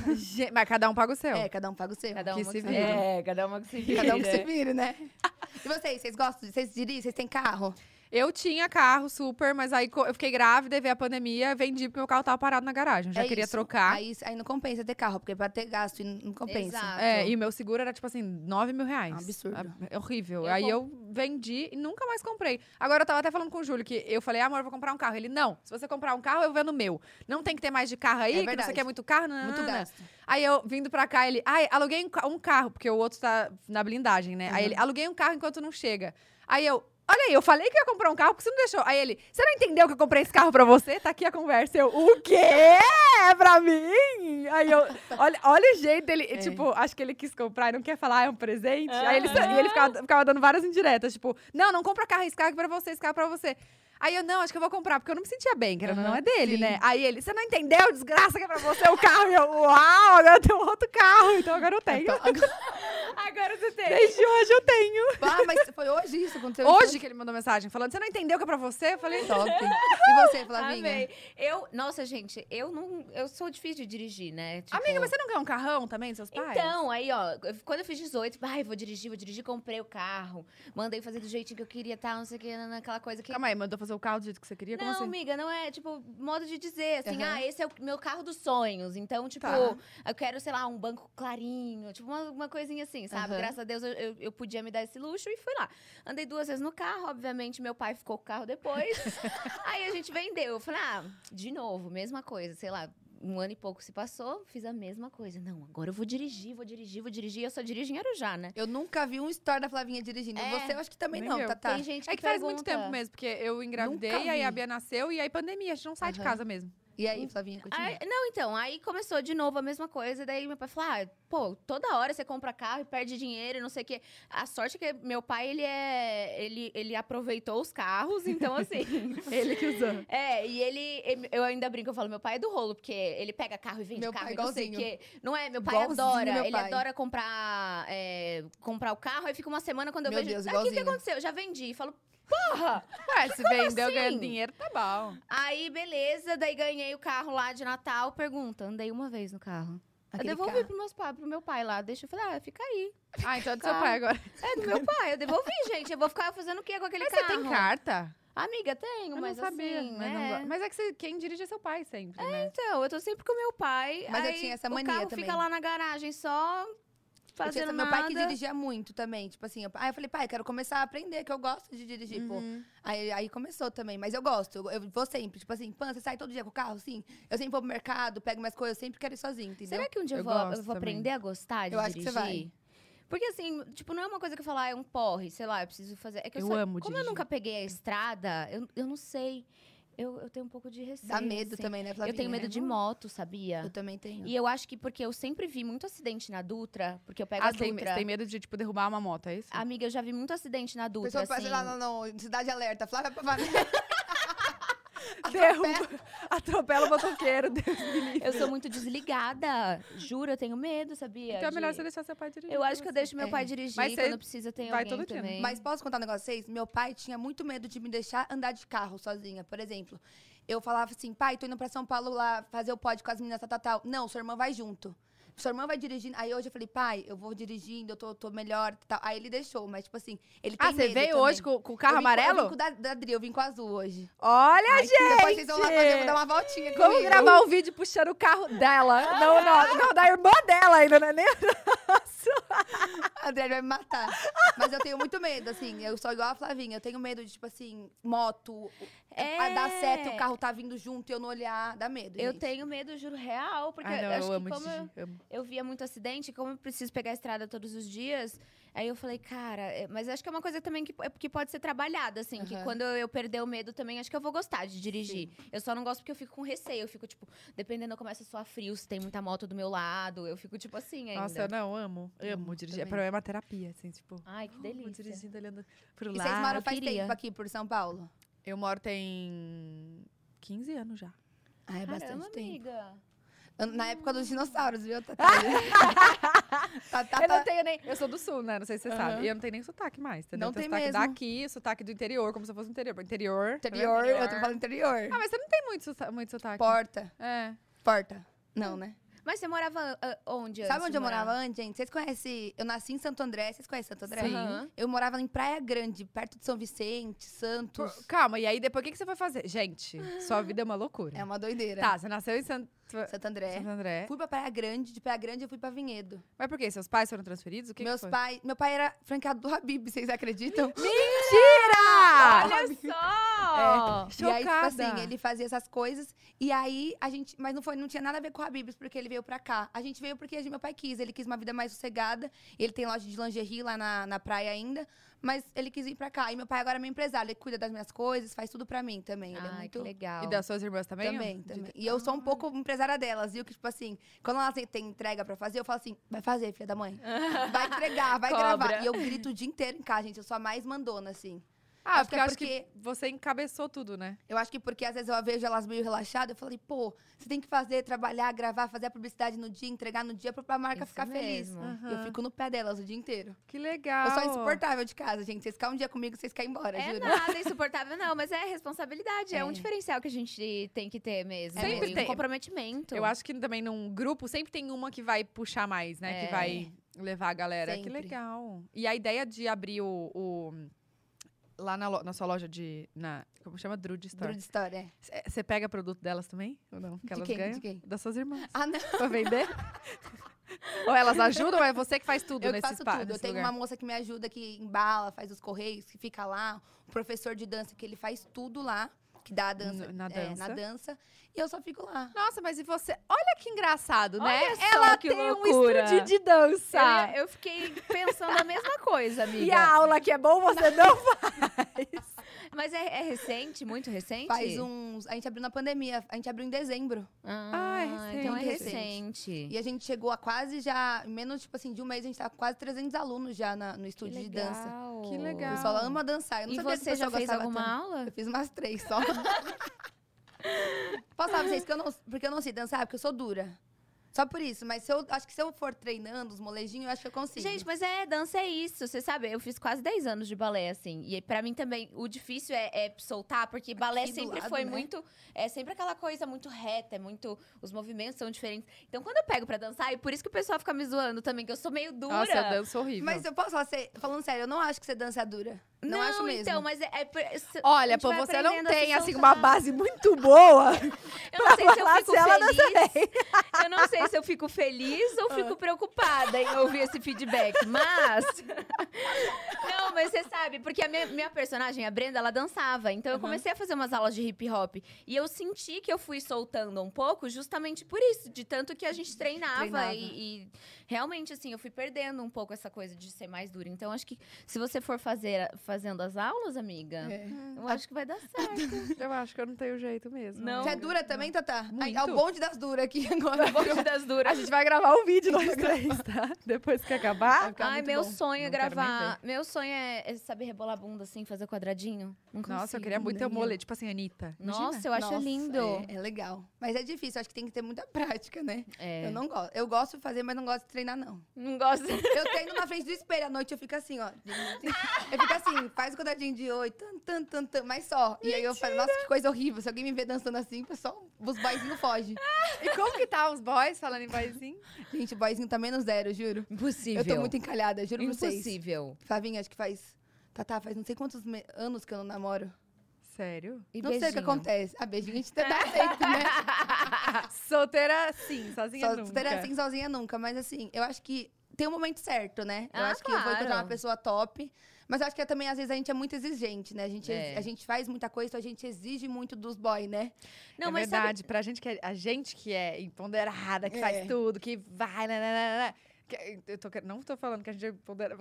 Mas cada um paga o seu. É, cada um paga o seu. Cada Que uma se que vire. É, cada uma que se vira. Cada um que se vire, né? E vocês, vocês gostam? Vocês dirigem? Vocês têm carro? Eu tinha carro super, mas aí eu fiquei grávida e veio a pandemia, vendi porque meu carro tava parado na garagem. Já É queria isso. trocar. Aí, aí não compensa ter carro, porque pra ter gasto não compensa. Exato. É, e o meu seguro era tipo assim, 9 mil reais. Um absurdo. É horrível. Eu aí com- eu vendi e nunca mais comprei. Agora eu tava até falando com o Júlio que eu falei, ah, amor, eu vou comprar um carro. Ele, não, se você comprar um carro, eu vendo o meu. Não tem que ter mais de carro aí, É que você quer muito carro, não, Muito gasto. Aí eu, vindo pra cá, ele, ai, aluguei um, ca- carro, porque o outro tá na blindagem, né? Aí Uhum. ele, aluguei um carro enquanto não chega. Aí eu, olha aí, eu falei que ia comprar um carro, porque você não deixou. Aí ele, você não entendeu que eu comprei esse carro pra você? Tá aqui a conversa. Eu, o quê? É pra mim? Aí eu, olha, olha o jeito dele, É. tipo, acho que ele quis comprar e não quer falar, é um presente. Aí ele, e ele ficava, ficava dando várias indiretas, tipo, não, não compra carro, esse carro é pra você, esse carro é pra você. Aí eu, não, acho que eu vou comprar, porque eu não me sentia bem, querendo ou não é dele, sim. né? Aí ele, você não entendeu, desgraça, que é pra você o carro. E eu, uau, agora eu tenho outro carro, então agora eu tenho. Agora você tem. Desde hoje eu tenho. Ah, mas foi hoje isso? Aconteceu Hoje que ele mandou mensagem falando, você não entendeu que é pra você? Eu falei, Top. E você, Flavinha? Amei. Eu, nossa, gente, eu não. Eu sou difícil de dirigir, né? Tipo, amiga, mas você não quer um carrão também dos seus pais? Então, aí, ó, eu- quando eu fiz 18, ai, vou dirigir, vou dirigir, comprei o carro, mandei fazer do jeitinho que eu queria, tal, não sei o que, naquela coisa que. Calma aí, mandou fazer o carro do jeito que você queria? Como Não, assim? amiga, não é, tipo, modo de dizer, assim, Aham. ah, esse é o meu carro dos sonhos. Então, tipo, Tá. eu quero, sei lá, um banco clarinho, tipo, uma, uma coisinha assim. Sabe? Aham. Graças a Deus eu, eu, eu podia me dar esse luxo e fui lá. Andei duas vezes no carro, obviamente meu pai ficou com o carro depois. Aí a gente vendeu. Eu falei, ah, de novo, mesma coisa, sei lá. Um ano e pouco se passou, fiz a mesma coisa. Não, agora eu vou dirigir, vou dirigir, vou dirigir. Eu só dirijo em Arujá, né? Eu nunca vi um story da Flavinha dirigindo. É, Você eu acho que também nem não, eu. Tatá. Tem gente que, É que faz muito pergunta. tempo mesmo, porque eu engravidei, aí a. Bia nasceu e aí pandemia, a gente não sai de Aham. casa mesmo. E aí, Flavinha, continua. Aí- não, então, aí começou de novo a mesma coisa. Daí meu pai falou: ah, pô, toda hora você compra carro e perde dinheiro e não sei o quê. A sorte é que meu pai, ele é. Ele, ele aproveitou os carros, então assim. Ele que usou. É, e ele, Eu ainda brinco, eu falo, meu pai é do rolo, porque ele pega carro e vende Meu carro pai e não sei o igualzinho. quê. Não é? Meu pai Igualzinho adora. meu ele pai. adora comprar, é, comprar o carro, aí fica uma semana quando eu Meu vejo. Deus, "Ah, o que, que igualzinho." aconteceu? Já vendi. Falo, porra! Ué, se vendeu assim? ganhando dinheiro, tá bom. Aí, beleza, daí ganhei o carro lá de Natal. Pergunta, andei uma vez no carro. Aquele eu devolvi carro. pro, meus pai, pro meu pai lá. Deixa eu falar, ah, fica aí. Ah, então é do seu pai agora. É do meu pai, eu devolvi, gente. Eu vou ficar fazendo o quê com aquele Mas carro? você tem carta? Amiga, tenho, Eu mas não sabia. assim, mas, não é. go- mas é que você- quem dirige é seu pai sempre, né? Então, eu tô sempre com meu pai. Mas eu tinha essa O mania carro também. fica lá na garagem só fazendo essa- nada. meu pai que dirigia muito também. Tipo assim, eu, aí eu falei, pai, quero começar a aprender, que eu gosto de dirigir, pô. Uhum. Aí, aí começou também, mas eu gosto. Eu, eu vou sempre, tipo assim, Pan, você sai todo dia com o carro? Sim. Eu sempre vou pro mercado, pego minhas coisas, eu sempre quero ir sozinho, entendeu? Será que um dia eu, Eu vou, eu vou aprender a gostar de Eu acho que dirigir? você vai. Porque assim, tipo, não é uma coisa que eu falar, é um porre, sei lá, eu preciso fazer. É que eu, Eu só- amo Como eu dirigir. nunca peguei a estrada, eu, eu não sei. Eu, eu tenho um pouco de receio. Dá medo assim. também, né, Flavinha? Eu tenho medo de moto, sabia? Eu também tenho. E eu acho que porque eu sempre vi muito acidente na Dutra, porque eu pego Ah, a você tem, Dutra. você tem medo de, tipo, derrubar uma moto, é isso? Amiga, eu já vi muito acidente na Dutra, Pessoa assim. lá no, no Cidade Alerta, Flávia Pavanelli. Derruba, atropela o motoqueiro, Deus me livre. Eu sou muito desligada. Juro, eu tenho medo, sabia? Então é melhor de- você deixar seu pai dirigir. Eu acho que eu deixo meu É. pai dirigir Mas quando precisa ter vai alguém todo dia, também. Mas posso contar um negócio pra vocês? Meu pai tinha muito medo de me deixar andar de carro sozinha, por exemplo. Eu falava assim, pai, tô indo pra São Paulo lá fazer o pod com as meninas, tal, tal, tal. Não, sua irmã vai junto. Sua irmã vai dirigindo. Aí hoje eu falei, pai, eu vou dirigindo, eu tô, tô melhor tal. Aí ele deixou, mas tipo assim, ele tem Ah, você medo veio também. hoje com, com o carro Eu vim com- Eu amarelo? vim com o da, da Dri, eu vim com o azul hoje. Olha, gente! Depois vocês vão lá fazer, vou dar uma voltinha Como comigo. gravar o vídeo puxando o carro dela? Não, não, não, da irmã dela ainda, não é nem A Adriane vai me matar. Mas eu tenho muito medo, assim. Eu sou igual a Flavinha. Eu tenho medo de, tipo assim, moto. É. A dar seta e o carro tá vindo junto e eu não olhar. Dá medo. Eu gente. tenho medo, juro, real, porque Ah, eu acho que como eu. Eu via muito acidente, como eu preciso pegar a estrada todos os dias, aí eu falei, cara, é- mas acho que é uma coisa também que, é que pode ser trabalhada, assim, que Aham. quando eu perder o medo também, acho que eu vou gostar de dirigir. Eu só não gosto porque eu fico com receio, eu fico, tipo, dependendo, eu começo a suar frio, se tem muita moto do meu lado, eu fico, tipo assim ainda. Nossa, eu não, amo. Amo Amo dirigir. também. Pra mim é uma terapia, assim, tipo... Ai, que delícia. dirigindo, olhando pro E lado. vocês moram faz queria. tempo aqui por São Paulo? Eu moro tem 15 anos já. Ah, é Caramba, bastante tempo. amiga. Na época dos dinossauros, viu? Tá, tá, tá, Eu não tá. tenho nem... Eu sou do sul, né? Não sei se você Aham. sabe. E eu não tenho nem sotaque mais, entendeu? Não tem sotaque mesmo. daqui, sotaque do interior, como se eu fosse do interior. Interior. tá vendo? Interior, eu tô falando interior. Ah, mas você não tem muito, sota- muito sotaque. Porta. É. Porta. Não, né? Mas você morava ah, onde Sabe onde de eu morava antes, gente? Vocês conhecem... Eu nasci em Santo André. Vocês conhecem Santo André? Sim. Eu morava em Praia Grande, perto de São Vicente, Por- Santos. Calma, e aí depois o que, que você foi fazer? Gente, sua vida é uma loucura. É uma doideira. Tá, você nasceu em Santo, Santo André. Santo André. Fui pra Praia Grande, de Praia Grande eu fui pra Vinhedo. Mas por quê? Seus pais foram transferidos? O que Meus que foi? pais... Meu pai era franqueado do Habib, vocês acreditam? Mentira! Olha só! E aí, tipo Chocada. assim, ele fazia essas coisas. E aí, a gente... Mas não, foi, não tinha nada a ver com o Habibs, porque ele veio pra cá. A gente veio porque meu pai quis. Ele quis uma vida mais sossegada. Ele tem loja de lingerie lá na, na praia ainda. Mas ele quis vir pra cá. E meu pai agora é meu empresário. Ele cuida das minhas coisas, faz tudo pra mim também. Ele é Ai, muito... que legal. E das suas irmãs também? Também, ó? também. De- E eu sou um pouco empresária delas, viu? Que, tipo assim, quando elas têm entrega pra fazer, eu falo assim, vai fazer, filha da mãe. Vai entregar, vai gravar. E eu grito o dia inteiro em casa, gente. Eu sou a mais mandona, assim. Ah, Acho que porque é eu acho porque- que você encabeçou tudo, né? Eu acho que porque às vezes eu vejo elas meio relaxadas, eu falei, pô, você tem que fazer, trabalhar, gravar, fazer a publicidade no dia, entregar no dia pra, pra marca Isso ficar feliz. mesmo. E Eu Aham. fico no pé delas o dia inteiro. Que legal. Eu sou insuportável de casa, gente. Vocês ficarem um dia comigo, vocês caem embora, É juro. nada insuportável, não, mas é responsabilidade. É. É. um diferencial que a gente tem que ter mesmo. Sempre tem. Um comprometimento. Eu acho que também num grupo sempre tem uma que vai puxar mais, né? É. Que vai levar a galera. Que Sempre. legal. E a ideia de abrir o. o- lá na, lo- loja de. Na, como chama? Drude Store. Duro de história, é. Você pega produto delas também? Ou não? Que De elas quem? ganham? De quem? Das suas irmãs. Ah, não. pra vender? Ou elas ajudam ou é você que faz tudo Eu nesse faço espaço? tudo. Eu tenho uma moça que me ajuda, que embala, faz os correios, que fica lá. Um professor de dança que ele faz tudo lá, que dá a dança, na é, dança. na dança. E eu só fico lá. Nossa, mas e você? Olha que engraçado, né? Olha só Ela que tem loucura. um estúdio de dança. Eu, eu fiquei pensando a mesma coisa, amiga. E a aula que é bom, você não faz. Mas é, é recente, muito recente? Faz uns. A gente abriu na pandemia, a gente abriu em dezembro. Ah, Ah, é recente. então é recente. E a gente chegou a quase já. Menos, tipo assim, de um mês, a gente tá com quase 300 alunos já na- no estúdio de dança. Que O legal. pessoal ama dançar. Eu não E sabia que o você já fez alguma tanto. aula? Eu fiz umas três só. Posso falar pra vocês que eu não, porque eu não sei dançar? Porque eu sou dura. Só por isso. Mas se eu, acho que se eu for treinando os molejinhos, eu acho que eu consigo. Gente, mas é, dança é isso. Você sabe, eu fiz quase 10 anos de balé, assim. E pra mim também, o difícil é, é soltar, porque balé Aqui sempre lado, foi né? muito. É sempre aquela coisa muito reta, é muito. Os movimentos são diferentes. Então, quando eu pego pra dançar, e por isso que o pessoal fica me zoando também, que eu sou meio dura. Nossa, eu danço horrível. Mas eu posso falar, cê- falando sério, eu não acho que você dança dura. Não, acho mesmo. então, mas é. é se- Olha, pô, você não tem, assim, uma base muito boa. Eu não sei se eu fico feliz. Eu não sei se eu fico feliz ou fico preocupada em ouvir esse feedback. Mas. Não, mas você sabe, porque a minha, minha personagem, a Brenda, ela dançava. Então eu comecei a fazer umas aulas de hip hop. E eu senti que eu fui soltando um pouco justamente por isso. De tanto que a gente treinava. Treinava. E, e realmente, assim, eu fui perdendo um pouco essa coisa de ser mais dura. Então acho que se você for fazer fazendo as aulas, amiga, É. eu acho que vai dar certo. Eu acho que eu não tenho jeito mesmo. Não. Você é dura também, Tatá? Ai, É o Muito. bonde das duras aqui agora. Bonde das duras. A gente vai gravar um vídeo nós três, tá? Depois que acabar. Ai, muito meu bom. sonho é Não nem gravar. Meu sonho é, é saber rebolar a bunda assim, fazer quadradinho. Não Nossa, eu queria muito ter um mole, tipo assim, Anitta. Imagina. Nossa, eu acho Nossa, lindo. É, é legal. Mas é difícil, acho que tem que ter muita prática, né? É. Eu não gosto. Eu gosto de fazer, mas não gosto de treinar, não. Não gosto. Eu treino na frente do espelho à noite, eu fico assim, ó. Eu fico assim, faz o quadradinho de oi, tan, tan, tan, tan, mas só. E aí eu falo, nossa, que coisa horrível. Se alguém me ver dançando assim, o pessoal, os boyzinhos fogem. E como que tá os boys falando em boyzinho? Gente, o boyzinho tá menos zero, juro. Impossível. Eu tô muito encalhada, juro vocês. Impossível. Flavinha, acho que faz. Tatá, faz não sei quantos anos que eu não namoro. Sério? E não sei o que beijinho? acontece. A beijinho a gente tá aceito, né? Solteira, sim, sozinha Só nunca. ter assim sozinha nunca. Mas assim, eu acho que tem um momento certo, né? Eu Ah, acho que eu vou encontrar claro. uma pessoa top. Mas eu acho que também, às vezes, a gente é muito exigente, né? A gente, É. a gente faz muita coisa, então a gente exige muito dos boys, né? Não, é mas verdade, pra gente que é, a gente que é empoderada, que É. faz tudo, que vai, né, eu tô, não tô falando que a gente é.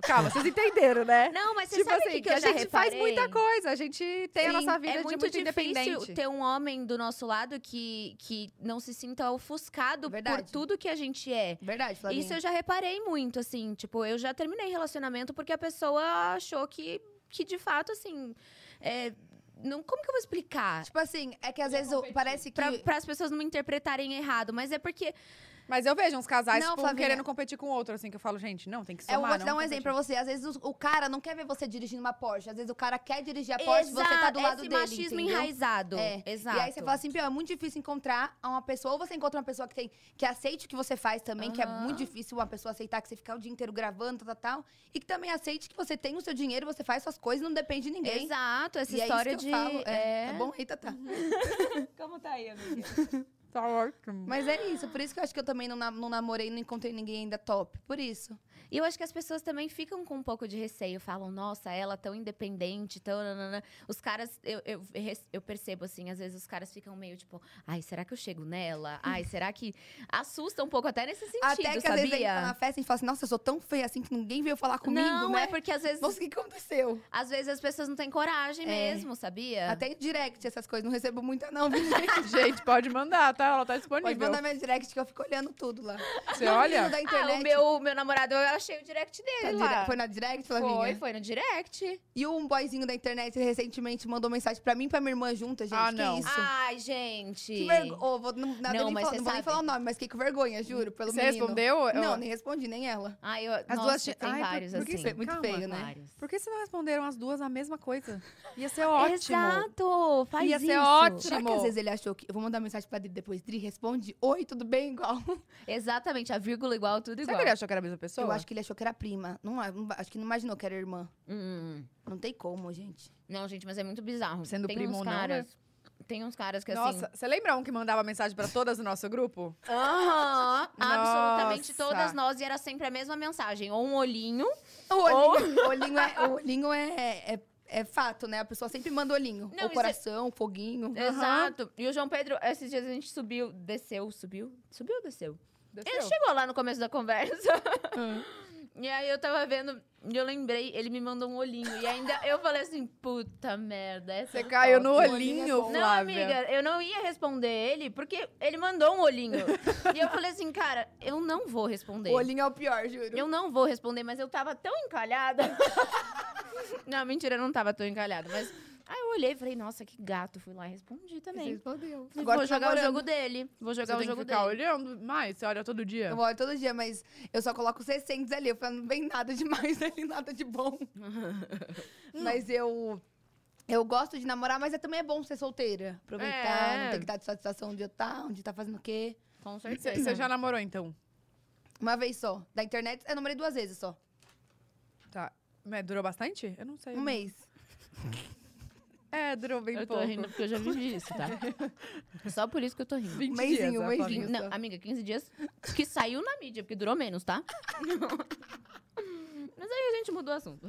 Calma, vocês entenderam, né? Não, mas você tipo sabe assim, que, que a gente faz reparei? muita coisa, a gente tem a Sim, nossa vida é de muito, muito difícil independente. ter um homem do nosso lado que, que não se sinta ofuscado por Verdade. tudo que a gente é. Verdade, Flavinha. Isso eu já reparei muito, assim. Tipo, eu já terminei relacionamento porque a pessoa achou que, que de fato, assim. é, não, como que eu vou explicar? Tipo assim, é que às vezes eu- parece que... Para as pessoas não me interpretarem errado, mas é porque. Mas eu vejo uns casais, Não, tipo, um Flavinha. querendo competir com o outro, assim, que eu falo, gente, não, tem que É, eu somar, vou te dar um exemplo pra competir. você. Às vezes o, o cara não quer ver você dirigindo uma Porsche. Às vezes o cara quer dirigir a Porsche e você tá do lado esse dele, machismo entendeu? enraizado. É. Exato. E aí você fala assim, Pio, é muito difícil encontrar uma pessoa, ou você encontra uma pessoa que tem que aceite o que você faz também, que é muito difícil uma pessoa aceitar que você fica o dia inteiro gravando, tal, tal, tal, e que também aceite que você tem o seu dinheiro, você faz suas coisas, não depende de ninguém. Exato, essa E é isso história que de. eu falo. É, é. Tá bom? Eita, tá. Como tá aí, amiga? Tá ótimo. Mas é isso, por isso que eu acho que eu também não, não namorei, não encontrei ninguém ainda top. Por isso. E eu acho que as pessoas também ficam com um pouco de receio. Falam, nossa, ela tão independente, tão. nanana." Os caras, eu, eu, eu percebo assim, às vezes os caras ficam meio tipo, ai, será que eu chego nela? Ai, será que. Assusta um pouco até nesse sentido, Até que às vezes a gente tá na sabia? festa e fala assim, nossa, eu sou tão feia assim que ninguém veio falar comigo, não, né? é porque às vezes, Nossa, o que aconteceu? às vezes as pessoas não têm coragem É. mesmo, sabia? Até em direct essas coisas, não recebo muita não, viu, gente? Gente, pode mandar, tá? Ela tá disponível. Pode mandar minha direct que eu fico olhando tudo lá. Você olha? da internet. Ah, o meu, meu namorado, eu achei o direct Tá dele dire- lá. Foi na direct, Flavinha? Foi, foi no direct. E um boyzinho da internet recentemente mandou mensagem pra mim e pra minha irmã junta, gente. Ah, que não. isso? Ai, gente. Que vergonha. não, não, Não, nem mas não vou nem falar o nome, mas fiquei com vergonha, juro, pelo Você menino. respondeu? Não, Eu- nem respondi, nem ela. Ai, eu, As nossa, duas tem Ai, vários, por que assim. Muito Calma. feio, né? Vários. Por que você não responderam as duas a mesma coisa? Ia ser ótimo. Exato, faz Ia isso. ser ótimo. Será que às vezes ele achou que... Eu vou mandar mensagem pra Dri depois. Dri, responde. Oi, tudo bem? Igual. Exatamente, a vírgula igual, tudo Será igual. que ele achou que era a mesma pessoa? Eu acho que ele achou que era prima. Não, não- acho que não imaginou que era irmã. Hum, Não tem como, gente. Não, gente, mas é muito bizarro. Sendo Tem primo uns ou não, né? tem uns caras que assim. Nossa, você lembra um que mandava mensagem pra todas do nosso grupo? Aham, absolutamente Nossa. todas nós e era sempre a mesma mensagem. Ou um olhinho. O olhinho, o olhinho, é, o olhinho é, é, é fato, né? A pessoa sempre manda olhinho. Não, Ou isso é- coração, foguinho. Exato. E o João Pedro, esses dias a gente subiu, desceu, subiu? Subiu ou desceu? Ele Desceu. chegou lá no começo da conversa. E aí eu tava vendo, e eu lembrei, ele me mandou um olhinho. E ainda eu falei assim, puta merda. Essa Você é caiu no top. olhinho, Não, Flávia. amiga, eu não ia responder ele, porque ele mandou um olhinho. e eu falei assim, cara, eu não vou responder. O olhinho é o pior, juro. Eu não vou responder, mas eu tava tão encalhada. não, mentira, eu não tava tão encalhada, mas. Aí eu olhei e falei, nossa, que gato. Fui lá e respondi Você também. respondeu. Falei, Agora vou jogar o namorando. jogo dele. Vou jogar Você o tem que jogo ficar dele. olhando mais, você olha todo dia. Eu olho todo dia, mas eu só coloco 600 ali. Eu falo, não vem nada demais ali, nada de bom. mas eu... Eu gosto de namorar, mas é, também é bom ser solteira. Aproveitar, É. não ter que dar satisfação onde eu tá, onde tá fazendo o quê. Com Você certeza. você já namorou, então? Uma vez só. Da internet, eu namorei duas vezes só. Tá. Mas durou bastante? Eu não sei. Um mês. É, durou bem Eu tô pouco. rindo porque eu já vivi isso, tá? Só por isso que eu tô rindo. 20 Meizinho, dias, meizinho. Flavinha. Não, amiga, 15 dias que saiu na mídia, porque durou menos, tá? Mas aí a gente mudou o assunto.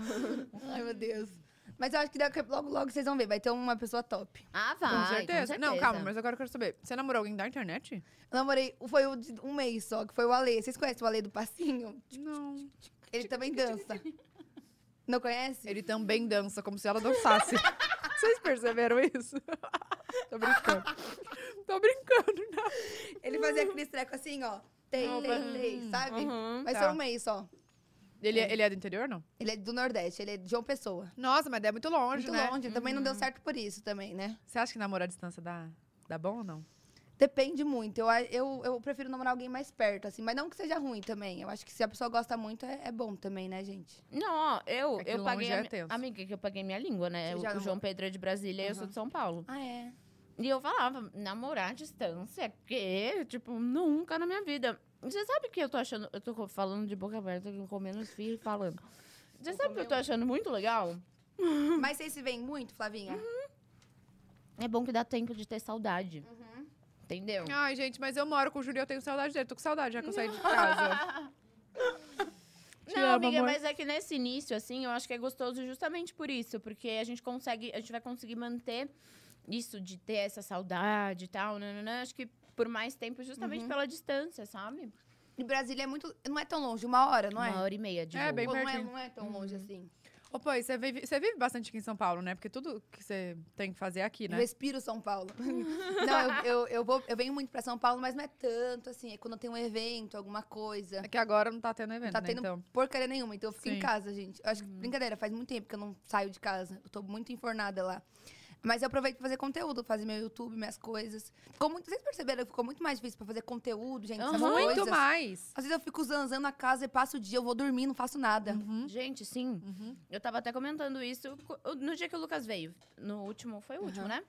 Ai, meu Deus. Mas eu acho que daqui- logo, logo vocês vão ver. Vai ter uma pessoa top. Ah, vai. Com certeza. Não, certeza. calma, mas agora eu quero saber. Você namorou alguém da internet? Eu namorei, foi o de um mês só, que foi o Ale. Vocês conhecem o Ale do Passinho? Não. Ele também dança. Não conhece? Ele também dança como se ela dançasse. Vocês perceberam isso? Tô brincando. Tô brincando, não. Ele fazia aquele treco assim, ó. Tem, tem, tem, sabe? Uhum. Mas Tá. foi um mês só. Ele, é- ele é do interior, não? Ele é do Nordeste, ele é de João Pessoa. Nossa, mas é muito longe, Muito né? longe. Também não deu certo por isso também, né? Você acha que namorar à distância dá, dá bom ou não? Depende muito. Eu, eu, eu prefiro namorar alguém mais perto, assim. Mas não que seja ruim também. Eu acho que se a pessoa gosta muito, é, é bom também, né, gente? Não, ó, eu, É eu paguei. é a. Amiga, que eu paguei minha língua, né? O, já o João Pedro é de Brasília e eu sou de São Paulo. Ah, é? E eu falava, namorar à distância, que? Tipo, nunca na minha vida. Você sabe que eu tô achando. Eu tô falando de boca aberta, comendo os filhos e falando. Você sabe que eu tô achando muito legal? Mas vocês se veem muito, Flavinha? É bom que dá tempo de ter saudade. Uhum. Entendeu? Ai, gente, mas eu moro com o Júlio e eu tenho saudade dele. Tô com saudade já que eu saí de casa. Te Não, amo, amiga, amor. mas é que nesse início, assim, eu acho que é gostoso justamente por isso. Porque a gente consegue, a gente vai conseguir manter isso de ter essa saudade e tal, nananã, acho que por mais tempo, justamente Uhum. pela distância, sabe? E Brasília é muito. Não é tão longe, uma hora, não é? Uma hora e meia de É, voo. bem Pô, não, é não é tão longe assim. Ô, pô, você vive, você vive bastante aqui em São Paulo, né? Porque tudo que você tem que fazer é aqui, Eu né? respiro São Paulo. não, eu, eu, eu, vou, eu venho muito pra São Paulo, mas não é tanto, assim. É quando tem um evento, alguma coisa. É que agora não tá tendo evento, Não tá né? tendo Então. porcaria nenhuma, então eu fico Sim. em casa, gente. Eu acho que, brincadeira, faz muito tempo que eu não saio de casa. Eu tô muito enfornada lá. Mas eu aproveito pra fazer conteúdo, fazer meu YouTube, minhas coisas. Ficou muito, vocês perceberam que ficou muito mais difícil pra fazer conteúdo, gente, essas Aham. Muito coisas. mais. Às vezes eu fico zanzando a casa e passo o dia, eu vou dormir, não faço nada. Uhum. Gente, sim. Uhum. Eu tava até comentando isso no dia que o Lucas veio. No último, foi o último, né?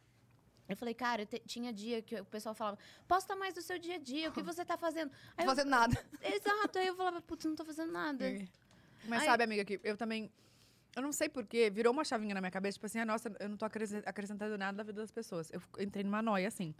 Eu falei, cara, eu te- tinha dia que o pessoal falava, posta mais do seu dia a dia, o que você tá fazendo? Aí Não eu- fazendo nada. Exato, aí eu falava, putz, não tô fazendo nada. Mas Ai. sabe, amiga, que eu também. Eu não sei porquê, virou uma chavinha na minha cabeça, tipo assim, ah, nossa, eu não tô acrescen- acrescentando nada na vida das pessoas. Eu entrei numa noia, assim.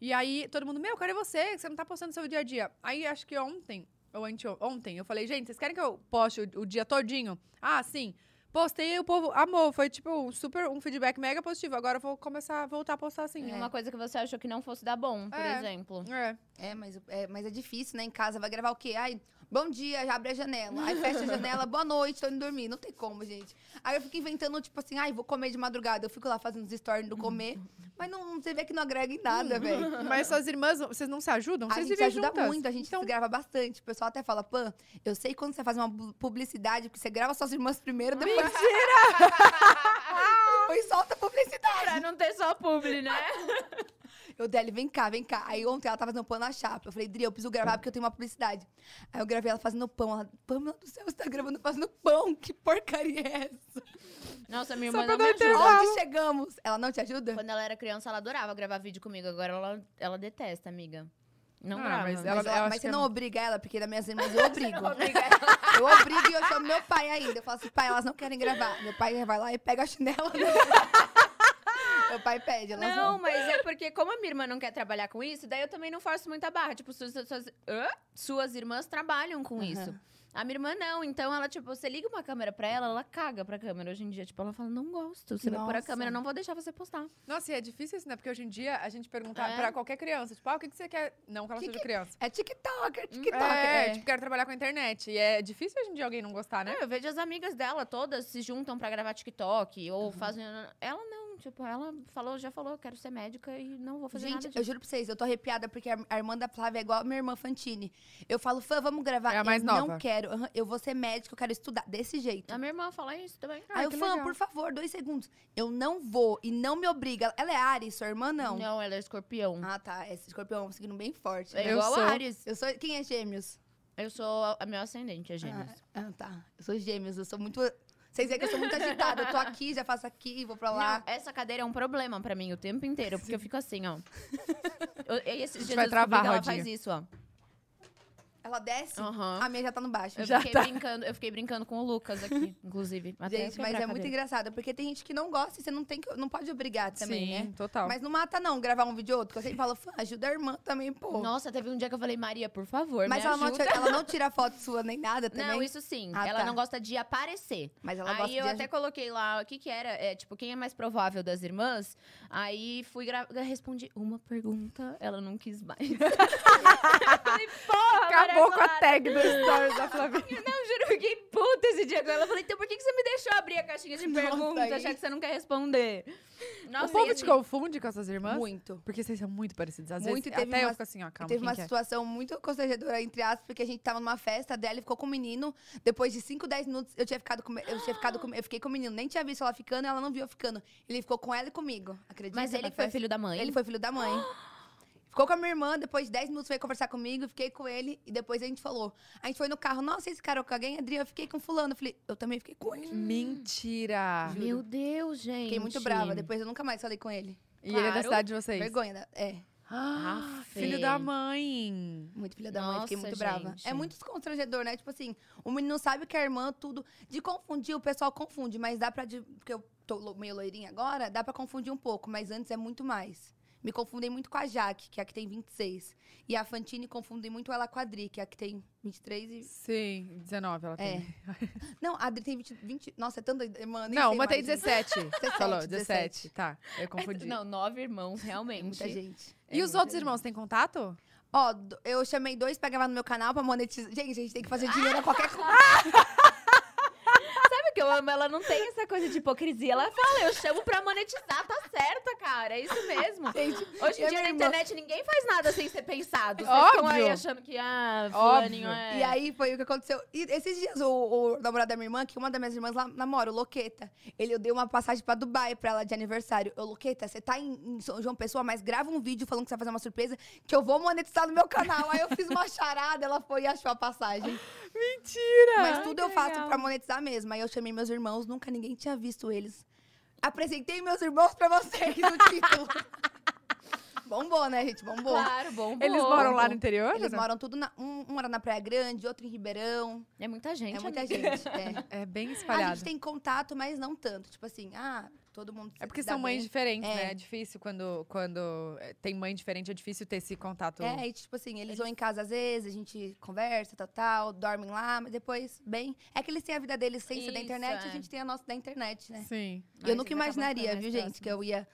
E aí, todo mundo, meu, cadê você? Você não tá postando seu dia a dia. Aí, acho que ontem, ou ante ontem, eu falei, gente, vocês querem que eu poste o, o dia todinho? Ah, sim. Postei e o povo amou. Foi, tipo, um super, um feedback mega positivo. Agora eu vou começar a voltar a postar assim. E uma coisa que você achou que não fosse dar bom, por É. exemplo. É. É mas, é, mas é difícil, né? Em casa vai gravar o quê? Ai, bom dia, já abre a janela. Aí fecha a janela, boa noite, tô indo dormir. Não tem como, gente. Aí eu fico inventando, tipo assim, ai, vou comer de madrugada. Eu fico lá fazendo os stories do comer. Mas não, você vê que não agrega em nada, velho. Mas suas irmãs, vocês não se ajudam? A Vocês gente se ajuda juntas. muito, a gente Então, se grava bastante. O pessoal até fala, Pan, eu sei quando você faz uma publicidade, porque você grava suas irmãs primeiro, depois. depois solta a publicidade. Pra não ter só publi, né? Eu, Deli, vem cá, vem cá. Aí ontem ela tava fazendo pão na chapa. Eu falei, Dri, eu preciso gravar porque eu tenho uma publicidade. Aí eu gravei ela fazendo pão. Ela, Pamela do céu, você tá gravando fazendo pão? Que porcaria é essa? Nossa, minha irmã não me ajuda. Onde chegamos? Ela não te ajuda? Quando ela era criança, ela adorava gravar vídeo comigo. Agora ela, ela detesta, amiga. Não Ah, grava. mas Mas, ela- ela- eu mas você que não é- obriga ela, porque das minhas irmãs eu obrigo. Eu obrigo e eu chamo meu pai ainda. Eu falo assim, pai, elas não querem gravar. Meu pai vai lá e pega a chinela. Meu pai pede, elas Não, vão. mas é porque, como a minha irmã não quer trabalhar com isso, daí eu também não forço muita barra. Tipo, suas, suas? Suas irmãs trabalham com Aham. isso. A minha irmã não, então ela, tipo, você liga uma câmera pra ela, ela caga pra câmera hoje em dia. Tipo, ela fala, não gosto. Você vai pôr a câmera, não vou deixar você postar. Nossa, e é difícil isso, né? Porque hoje em dia a gente pergunta É. pra qualquer criança, tipo, ah, o que, que você quer? Não que ela Que seja que- criança. É TikToker, TikToker. É, É, tipo, quero trabalhar com a internet. E é difícil hoje em dia alguém não gostar, né? É, eu vejo as amigas dela todas se juntam pra gravar TikTok ou fazem. Ela não, tipo, ela falou, já falou, quero ser médica e não vou fazer Gente, nada eu disso. juro pra vocês, eu tô arrepiada porque a, irmã da Flávia é igual a minha irmã Fantine. Eu falo, fã, vamos gravar. É a mais eu nova. não quero. Eu vou ser médica, eu quero estudar desse jeito. A minha irmã fala isso também. Ah, Aí o que fã, legal. por favor, dois segundos. Eu não vou e não me obriga. Ela é Ares, sua irmã não. Não, ela é escorpião. Ah, tá. Esse escorpião é um signo bem forte. é né? eu igual sou. Ares. Eu sou. Quem é gêmeos? Eu sou a, a meu ascendente, é gêmeos. Ah, ah, tá. Eu sou gêmeos, eu sou muito. Vocês veem que eu sou muito agitada. Eu tô aqui, já faço aqui, vou pra lá. Não, essa cadeira é um problema pra mim o tempo inteiro, porque eu fico assim, ó. Eu, esses dias vai eu travar ela faz isso, ó. Ela desce, Aham. a minha já tá no baixo. Eu Já fiquei tá. brincando, eu fiquei brincando com o Lucas aqui, inclusive. Gente, mas é muito engraçado, porque tem gente que não gosta e você não, tem que, não pode obrigar também, Sim, né? total. Mas não mata, não, gravar um vídeo ou outro. que Eu sempre falo, "Fã, ajuda a irmã também, pô. Nossa, teve um dia que eu falei, Maria, por favor, Mas ela não, tira, ela não tira foto sua nem nada também. Não, isso sim. Ah, ela tá. não gosta de aparecer. Mas ela aí gosta eu de até coloquei lá o que que era, é, tipo, quem é mais provável das irmãs. Aí fui gra- respondi uma pergunta, ela não quis mais. falei, porra, Com a tag do Stories da Flavinha. Não, juro, eu fiquei puta esse dia com ela. Eu falei, então por que, que você me deixou abrir a caixinha de Nossa, perguntas, aí- achar que você não quer responder? Nossa, o povo e te assim- confunde com essas irmãs? Muito. Porque vocês são muito parecidos. Às Muito, vezes, e até eu uma- fico assim, ó, calma, Teve uma que é? situação muito constrangedora, entre aspas, porque a gente tava numa festa, a Adele ficou com o menino. Depois de 5, 10 minutos, eu tinha ficado com, eu tinha ficado com, eu fiquei com o menino. Nem tinha visto ela ficando, ela não viu eu ficando. Ele ficou com ela e comigo, acredita? Mas ele foi festa? filho da mãe? Ele foi filho da mãe. Ficou com a minha irmã, depois de 10 minutos veio conversar comigo, fiquei com ele, e depois a gente falou. A gente foi no carro, nossa, esse cara é com alguém, Adriana, eu fiquei com fulano. Eu falei, eu também fiquei com ele. Mentira! Meu Deus, gente. Fiquei muito brava, depois eu nunca mais falei com ele. E ele é da Claro. cidade de vocês? Vergonha, né? é. Ah, Aff. filho da mãe. Muito filha da mãe, fiquei Nossa, muito brava. gente. É muito constrangedor, né? Tipo assim, o menino sabe que a irmã, tudo. De confundir, o pessoal confunde, mas dá pra. de- Porque eu tô lo- meio loirinha agora, dá pra confundir um pouco, mas antes é muito mais. Me confundem muito com a Jaque, que é a que tem 26. E a Fantine confundem muito ela com a Adri, que é a que tem 23 e. Sim, 19 ela É. tem. Não, a Adri tem 20. 20 nossa, é tanta. Irmã, nem Não, uma tem mais, gente. 17. 17, Falou, 17. 17. Tá, eu confundi. Não, nove irmãos, realmente. Muita gente. e É os muita outros gente. irmãos têm contato? Ó, eu chamei dois pra gravar no meu canal pra monetizar. Gente, a gente tem que fazer dinheiro a qualquer custo. Que eu amo? Ela não tem essa coisa de hipocrisia. Ela fala, eu chamo pra monetizar, tá certa, cara. É isso mesmo. Gente, Hoje em dia na irmã- internet ninguém faz nada sem ser pensado. Vocês estão aí Óbvio. achando que, ah, fulaninho Óbvio. é... E aí foi o que aconteceu. E esses dias, o, o namorado da minha irmã, que uma das minhas irmãs lá namora, o Loqueta, ele deu uma passagem pra Dubai pra ela de aniversário. Eu, Loqueta, você tá em, em São João Pessoa, mas grava um vídeo falando que você vai fazer uma surpresa que eu vou monetizar no meu canal. aí eu fiz uma charada, ela foi e achou a passagem. Mentira! Mas tudo que eu faço legal. pra monetizar mesmo. Aí eu chamei meus irmãos, nunca ninguém tinha visto eles. Apresentei meus irmãos pra vocês no título. Bombou, né, gente? Bombou. Claro, bom, Eles moram lá no interior? Eles não? moram tudo na. Um, um mora na Praia Grande, outro em Ribeirão. É muita gente, É muita amiga. gente. É. É bem A espalhado. gente tem contato, mas não tanto. Tipo assim, ah, todo mundo. É porque se dá são mães bem. diferentes, É. né? É difícil quando, quando é, tem mãe diferente, é difícil ter esse contato. É, e tipo assim, eles vão em casa às vezes, a gente conversa, tal, tal, dormem lá, mas depois, bem. É que eles têm a vida deles sem ser da internet, é. a gente tem a nossa da internet, né? Sim. E eu nunca imaginaria, viu, gente, que eu ia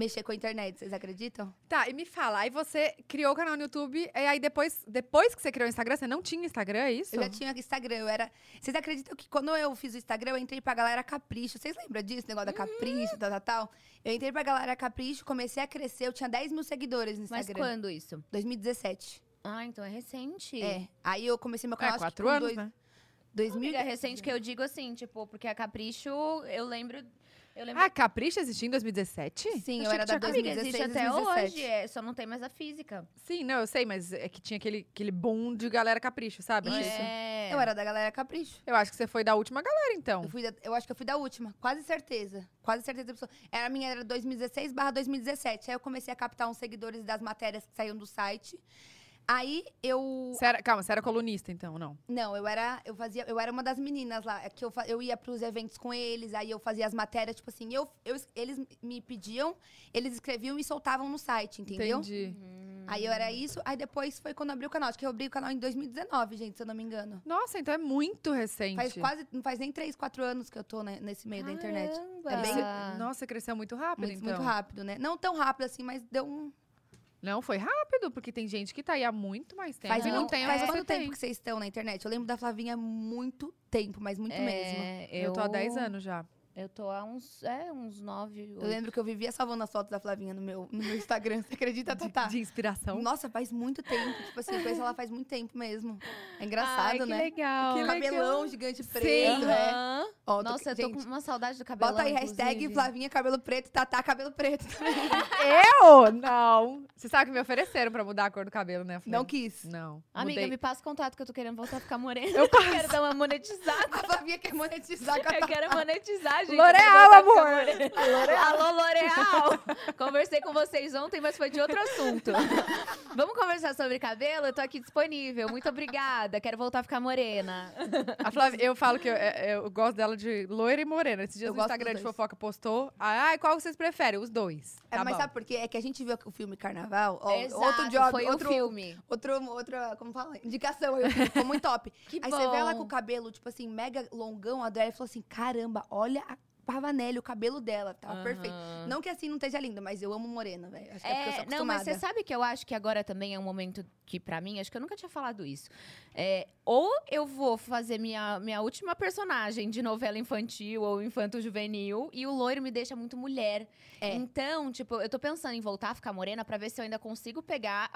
mexer com a internet, vocês acreditam? Tá, e me fala, aí você criou o canal no YouTube, e aí depois, depois que você criou o Instagram, você não tinha Instagram, é isso? Eu já tinha Instagram, eu era. Vocês acreditam que quando eu fiz o Instagram, eu entrei pra galera Capricho. Vocês lembram disso? Negócio da Capricho, tal, tal, tal. Eu entrei pra galera Capricho, comecei a crescer, eu tinha 10 mil seguidores no Mas Instagram. quando isso? 2017. Ah, então é recente. É. Aí eu comecei meu canal É, quatro anos, dois- né? 2000 Amiga, é recente que eu digo assim, tipo, porque a Capricho, eu lembro... Eu lembro Ah, Capricho existia em 2017? Sim, Achei eu era que da tinha- Amiga, 2016, existe até 2017. hoje, é, só não tem mais a física. Sim, não, eu sei, mas é que tinha aquele, aquele boom de galera Capricho, sabe? Isso. É. Eu era da galera Capricho. Eu acho que você foi da última galera, então. Eu, fui da- eu acho que eu fui da última, quase certeza. Quase certeza. Era a minha era 2016 barra 2017. Aí eu comecei a captar uns seguidores das matérias que saíam do site. Aí eu. Você era- calma, você era colunista, então, não? Não, eu era. Eu fazia. Eu era uma das meninas lá. Que eu, eu ia pros eventos com eles, aí eu fazia as matérias, tipo assim, eu, eu, eles me pediam, eles escreviam e soltavam no site, entendeu? Entendi. Aí eu era isso, aí depois foi quando eu abri o canal. Acho que eu abri o canal em 2019, gente, se eu não me engano. Nossa, então é muito recente. Faz quase. Não faz nem 3, 4 anos que eu tô né, nesse meio da internet. Caramba. É bem- Nossa, cresceu muito rápido, Muito, então. muito rápido, né? Não tão rápido assim, mas deu um. Não, foi rápido, porque tem gente que tá aí há muito mais tempo. Faz, e não muito- tem faz quanto tempo tem. que vocês estão na internet? Eu lembro da Flavinha há muito tempo, mas muito mesmo. É, Eu tô há 10 anos já. Eu tô há uns, é, uns nove, Eu lembro que eu vivia salvando as fotos da Flavinha no meu, no meu Instagram. Você acredita, De, Tatá? de inspiração. Nossa, faz muito tempo. Tipo assim, eu conheço ela faz muito tempo mesmo. É engraçado, Ai, que né? legal. Que O legal. cabelão gigante preto, Sim. né? Ó, tô- Nossa, eu tô gente, com uma saudade do cabelo. Bota aí hashtag Flavinha cabelo preto, Tatá cabelo preto também. Eu? Não. Você sabe que me ofereceram pra mudar a cor do cabelo, né? Eu falei, Não quis. Não. Amiga, mudei. me passa o contato que eu tô querendo voltar a ficar morena. Eu quero dar uma monetizada. A Flavinha quer monetizar com a Eu quero monetizar, gente. L'Oreal, amor. Alô, L'Oreal! Conversei com vocês ontem, mas foi de outro assunto. Vamos conversar sobre cabelo? Eu tô aqui disponível. Muito obrigada. Quero voltar a ficar morena. A Flávia, eu falo que eu, é, eu gosto dela de loira e morena. Esses dias Eu no Instagram de fofoca postou. Ai, qual vocês preferem? Os dois. É, Tá mas bom. sabe por quê? É que a gente viu o filme Carnaval. Ó, Exato, outro job, foi outro, o filme. Outro, outra, como fala? Indicação. Ficou muito top. Que Aí bom. você vê ela com o cabelo, tipo assim, mega longão. A Adélia falou assim: caramba, olha a Pavanelli, o cabelo dela. Tava Aham. perfeito. Não que assim não esteja linda, mas eu amo morena, velho. Acho que é porque eu sou É, não, mas você sabe que eu acho que agora também é um momento que, pra mim, acho que eu nunca tinha falado isso. É, ou eu vou fazer minha, minha última personagem de novela infantil ou infanto-juvenil e o loiro me deixa muito mulher. É. Então, tipo, eu tô pensando em voltar a ficar morena pra ver se eu ainda consigo pegar.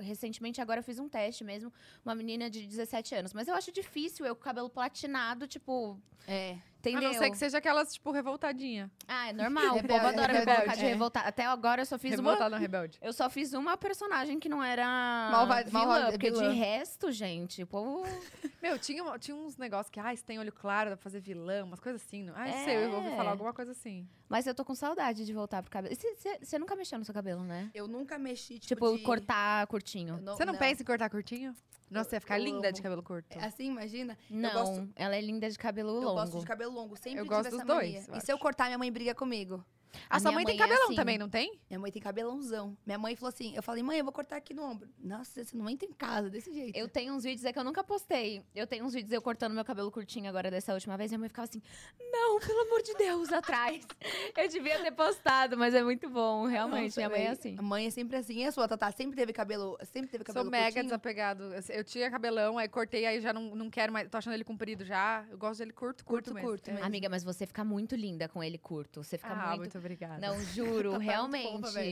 recentemente, agora eu fiz um teste mesmo, uma menina de 17 anos. Mas eu acho difícil eu com o cabelo platinado, tipo. É. A Entendeu? não ser que seja aquelas, tipo, revoltadinha. Ah, é normal. o povo adora rebelde, é. revoltar. Até agora eu só fiz uma. Revoltada ou rebelde? Eu só fiz uma personagem que não era Malva- vilã, malva- porque vilã. de resto, gente, o povo... Meu, tinha, uma- tinha uns negócios que, ah, se tem olho claro, dá pra fazer vilão, umas coisas assim. Não? Ah, não sei, eu ouvi É. falar alguma coisa assim. Mas eu tô com saudade de voltar pro cabelo. Você nunca mexeu no seu cabelo, né? Eu nunca mexi, tipo, Tipo, de... cortar curtinho. Você não, pensa em cortar curtinho? Nossa, você ia ficar eu linda amo. de cabelo curto. É Assim, imagina? Não, gosto- ela é linda de cabelo Eu longo. gosto de cabelo longo. Sempre Eu tive gosto essa dos dois, mania. eu E se eu acho. cortar, minha mãe briga comigo. A sua minha mãe tem mãe é cabelão assim. também, não tem? Minha mãe tem cabelãozão. Minha mãe falou assim, eu falei, mãe, eu vou cortar aqui no ombro. Nossa, você não entra em casa desse jeito. Eu tenho uns vídeos, é que eu nunca postei. Eu tenho uns vídeos eu cortando meu cabelo curtinho agora dessa última vez. E a mãe ficava assim, não, pelo amor de Deus, atrás. Eu devia ter postado, mas é muito bom, realmente. Nossa, minha mãe é assim. A mãe é sempre assim. E a sua, Tatá? Sempre teve cabelo, sempre teve cabelo Sou mega curtinho? desapegado. Eu- tinha cabelão, aí cortei, aí já não, não quero mais. Tô achando ele comprido já. Eu gosto dele curto, curto, Curto, mesmo. curto É. mesmo. Amiga, mas você fica muito linda com ele curto. Você fica Ah, muito... muito obrigada. Não, juro, muito realmente. fofa,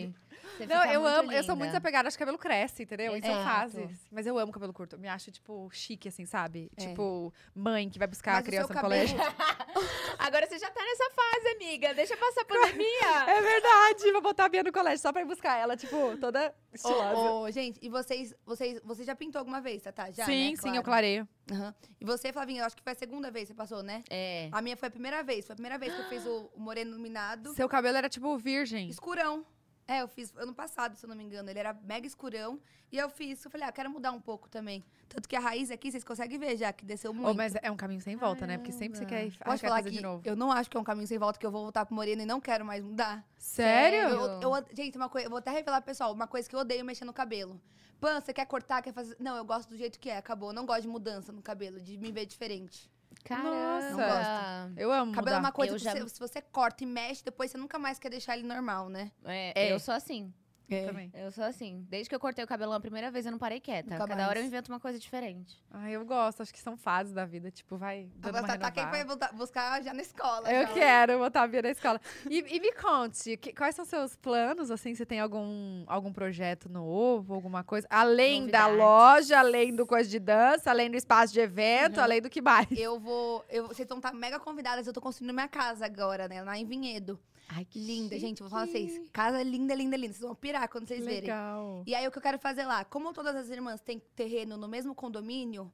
Não, eu amo, eu sou muito linda. desapegada, acho que cabelo cresce, entendeu? E são Exato. fases. Mas eu amo cabelo curto. Me acho, tipo, chique, assim, sabe? É. Tipo, mãe que vai buscar Mas a criança no cabelo- colégio. Agora você já tá nessa fase, amiga. Deixa passar a pandemia. É verdade, vou botar a Bia no colégio só pra ir buscar ela, tipo, toda. Ô, ô, gente, e vocês, vocês, você já pintou alguma vez, Tatá? Já, sim, né? sim, eu clareio. Aham. E você, Flavinha, eu acho que foi a segunda vez que você passou, né? É. A minha foi a primeira vez. Foi a primeira vez que eu fiz o moreno iluminado. Seu cabelo era, tipo, virgem. Escurão. É, eu fiz ano passado, se eu não me engano. Ele era mega escurão. E eu fiz. Eu falei, ah, quero mudar um pouco também. Tanto que a raiz aqui, vocês conseguem ver já, que desceu muito. Oh, mas é um caminho sem volta, né? Porque sempre você quer, ah, Posso quer falar fazer que de novo. eu não acho que é um caminho sem volta, que eu vou voltar pro moreno e não quero mais mudar. Sério? Sério? Eu, eu- gente, uma coisa, eu vou até revelar pro pessoal, uma coisa que eu odeio mexer no cabelo. Pan, você quer cortar, quer fazer. Não, eu gosto do jeito que é, acabou. Eu não gosto de mudança no cabelo, de me ver diferente. Caramba. Nossa. Eu amo Cabelo é mudar. uma coisa Eu que já- você- se você corta e mexe, depois você nunca mais quer deixar ele normal, né? É, É. eu sou assim. Também. Eu sou assim. Desde que eu cortei o cabelão a primeira vez, eu não parei quieta. Nunca Cada mais. hora eu invento uma coisa diferente. Ah, eu gosto, acho que são fases da vida, tipo, vai dando Agora uma tá quem buscar já na escola. Eu já. quero botar a Bia na escola. E, e me conte, que- quais são seus planos, assim, você tem algum, algum projeto novo, alguma coisa? Além da Novidades. loja, além do coisa de dança, além do espaço de evento, Uhum. além do que mais? Eu vou. Eu, vocês vão estar mega convidadas. Eu tô construindo minha casa agora, né? Lá em Vinhedo. Ai, que Linda, gente. Eu vou falar pra vocês. chique. Casa linda, linda, linda. Vocês vão pirar quando vocês verem. Legal. E aí, o que eu quero fazer lá? Como todas as irmãs têm terreno no mesmo condomínio,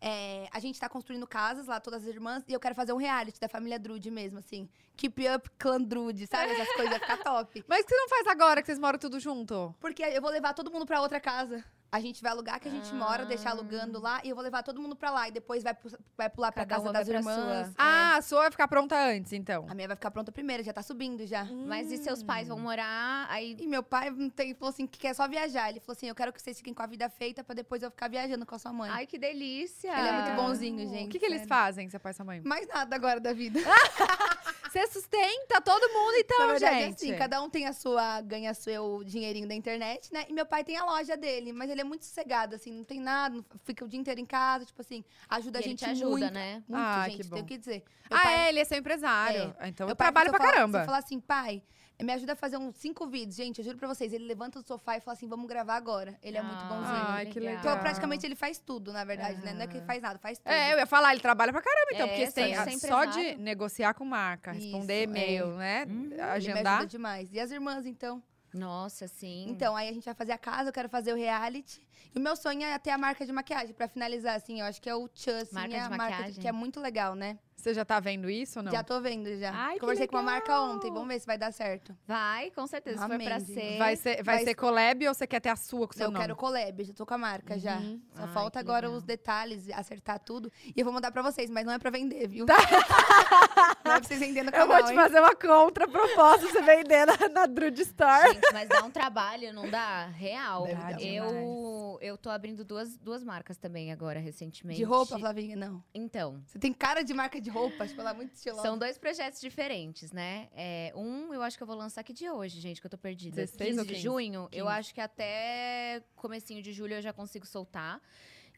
é, a gente tá construindo casas lá, todas as irmãs, e eu quero fazer um reality da família Drude mesmo, assim. Keep up clã Drude, sabe? Essas coisas, vai ficar top. Mas o que você não faz agora que vocês moram tudo junto? Porque eu vou levar todo mundo pra outra casa. A gente vai alugar que a gente Ah. mora, deixar alugando lá, e eu vou levar todo mundo pra lá. E depois vai, vai pular pra Cada casa das irmãs. sua. Ah, a sua vai ficar pronta antes, então. A minha vai ficar pronta primeiro, já tá subindo já. Mas e seus pais vão morar aí? E meu pai tem, falou assim que quer só viajar. Ele falou assim: eu quero que vocês fiquem com a vida feita pra depois eu ficar viajando com a sua mãe. Ai, que delícia! Ele é muito bonzinho, O gente. que, que eles fazem, seu pai e sua mãe? Mais nada agora da vida. Você sustenta todo mundo, então, Na verdade, é gente. assim, cada um tem a sua, ganha seu dinheirinho da internet, né? E meu pai tem a loja dele, mas ele é muito sossegado, assim, não tem nada, fica o dia inteiro em casa, tipo assim, ajuda E a ele gente te ajuda, muito. né? Muito, Ah, gente, que tenho bom. que dizer. Meu Ah, pai- é, ele é seu empresário. Então meu eu trabalho pra falar- caramba. Se eu falar assim, pai, me ajuda a fazer uns cinco vídeos, gente, eu juro pra vocês, ele levanta do sofá e fala assim, vamos gravar agora. Ele é muito Ah, bonzinho. Ai, que legal. Então, praticamente, ele faz tudo, na verdade, né? Não é que ele faz nada, faz tudo. É, eu ia falar, ele trabalha pra caramba, então, É, porque só tem, de a- só de negociar com marca, responder Isso, e-mail, é. né? Uhum. Ele me Agendar. ajuda demais. E as irmãs, então? Nossa, sim. Então, aí a gente vai fazer a casa, eu quero fazer o reality. E o meu sonho é ter a marca de maquiagem, pra finalizar, assim. Eu acho que é o Tchan, assim, Marca é de marca maquiagem. que é muito legal, né? Você já tá vendo isso ou não? Já tô vendo, já. Ai, que Conversei com uma marca ontem, vamos ver se vai dar certo. Vai, com certeza. Se for Amém, pra ser. Vai ser, vai Vai ser collab ou você quer ter a sua com o seu eu nome? quero collab, já tô com a marca já. Uhum. Só Ai, falta agora legal. os detalhes, acertar tudo. E eu vou mandar pra vocês, mas não é pra vender, viu? Tá. não é pra vocês venderem no Eu canal, vou te hein? fazer uma contraproposta você vender na, na Drude Store. Gente, mas dá um trabalho, não dá? Real. Dar eu, eu tô abrindo duas, duas marcas também agora, recentemente. De roupa, Flavinha? Não. Então, Você tem cara de marca de roupa, tipo, ela é muito estilosa. são dois projetos diferentes, né? É, um, eu acho que eu vou lançar aqui de hoje, gente, que eu tô perdida. 16 ou 15 de 15? junho, eu 15. acho que até comecinho de julho eu já consigo soltar.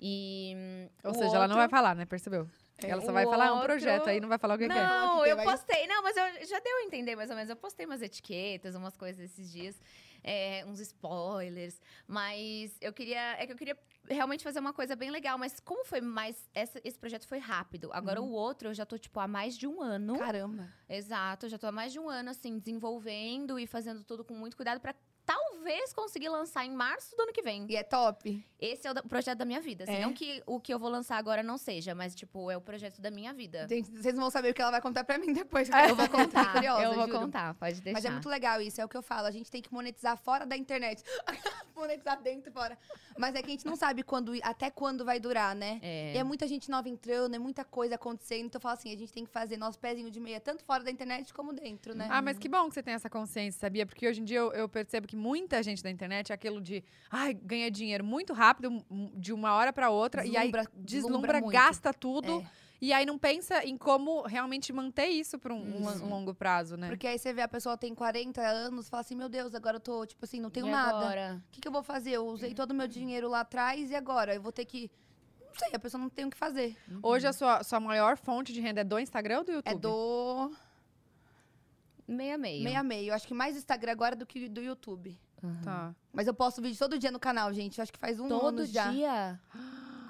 E. hum, Ou seja, ela não vai outro- falar, né? Percebeu? Ela só O vai falar um outro- projeto aí, não vai falar o que quer. Não, que eu vai- postei. Não, mas eu já deu a entender mais ou menos. Eu postei umas etiquetas, umas coisas esses dias. é, uns spoilers. Mas eu queria. É que eu queria realmente fazer uma coisa bem legal. Mas como foi mais. essa- esse projeto foi rápido. Agora Uhum. o outro eu já tô, tipo, há mais de um ano. Caramba. Exato, eu já tô há mais de um ano, assim, desenvolvendo e fazendo tudo com muito cuidado pra talvez conseguir lançar em março do ano que vem. E é top. Esse é o da- o projeto da minha vida. Assim, É? Não que o que eu vou lançar agora não seja, mas, tipo, é o projeto da minha vida. Gente, vocês vão saber o que ela vai contar pra mim depois. Eu vou Fiquei contar. curiosa, eu vou juro. contar, pode deixar. Mas é muito legal isso, é o que eu falo. A gente tem que monetizar fora da internet. monetizar dentro e fora. Mas é que a gente não sabe quando, até quando vai durar, né? É. E é muita gente nova entrando, é muita coisa acontecendo. Então eu falo assim, a gente tem que fazer nosso pezinho de meia, tanto fora da internet como dentro, né? Ah, mas que bom que você tem essa consciência, sabia? Porque hoje em dia eu, eu percebo que muita gente da internet é aquilo de, ai, ganha dinheiro muito rápido, de uma hora pra outra, e aí Deslumbra- deslumbra, deslumbra gasta tudo, É. e aí não pensa em como realmente manter isso por um, um um longo prazo, né? Porque aí você vê a pessoa tem 40 anos, fala assim, meu Deus, agora eu tô, tipo assim, não tenho E nada. agora? O que, que eu vou fazer? Eu usei todo o meu dinheiro lá atrás e agora? Eu vou ter que. Não sei, a pessoa não tem o que fazer. Hoje a sua, sua maior fonte de renda é do Instagram ou do YouTube? É do Meia meio. meia meio. Eu acho que mais Instagram agora do que do YouTube. Uhum. Tá. Mas eu posto vídeo todo dia no canal, gente. Eu acho que faz um Todo ano já. dia?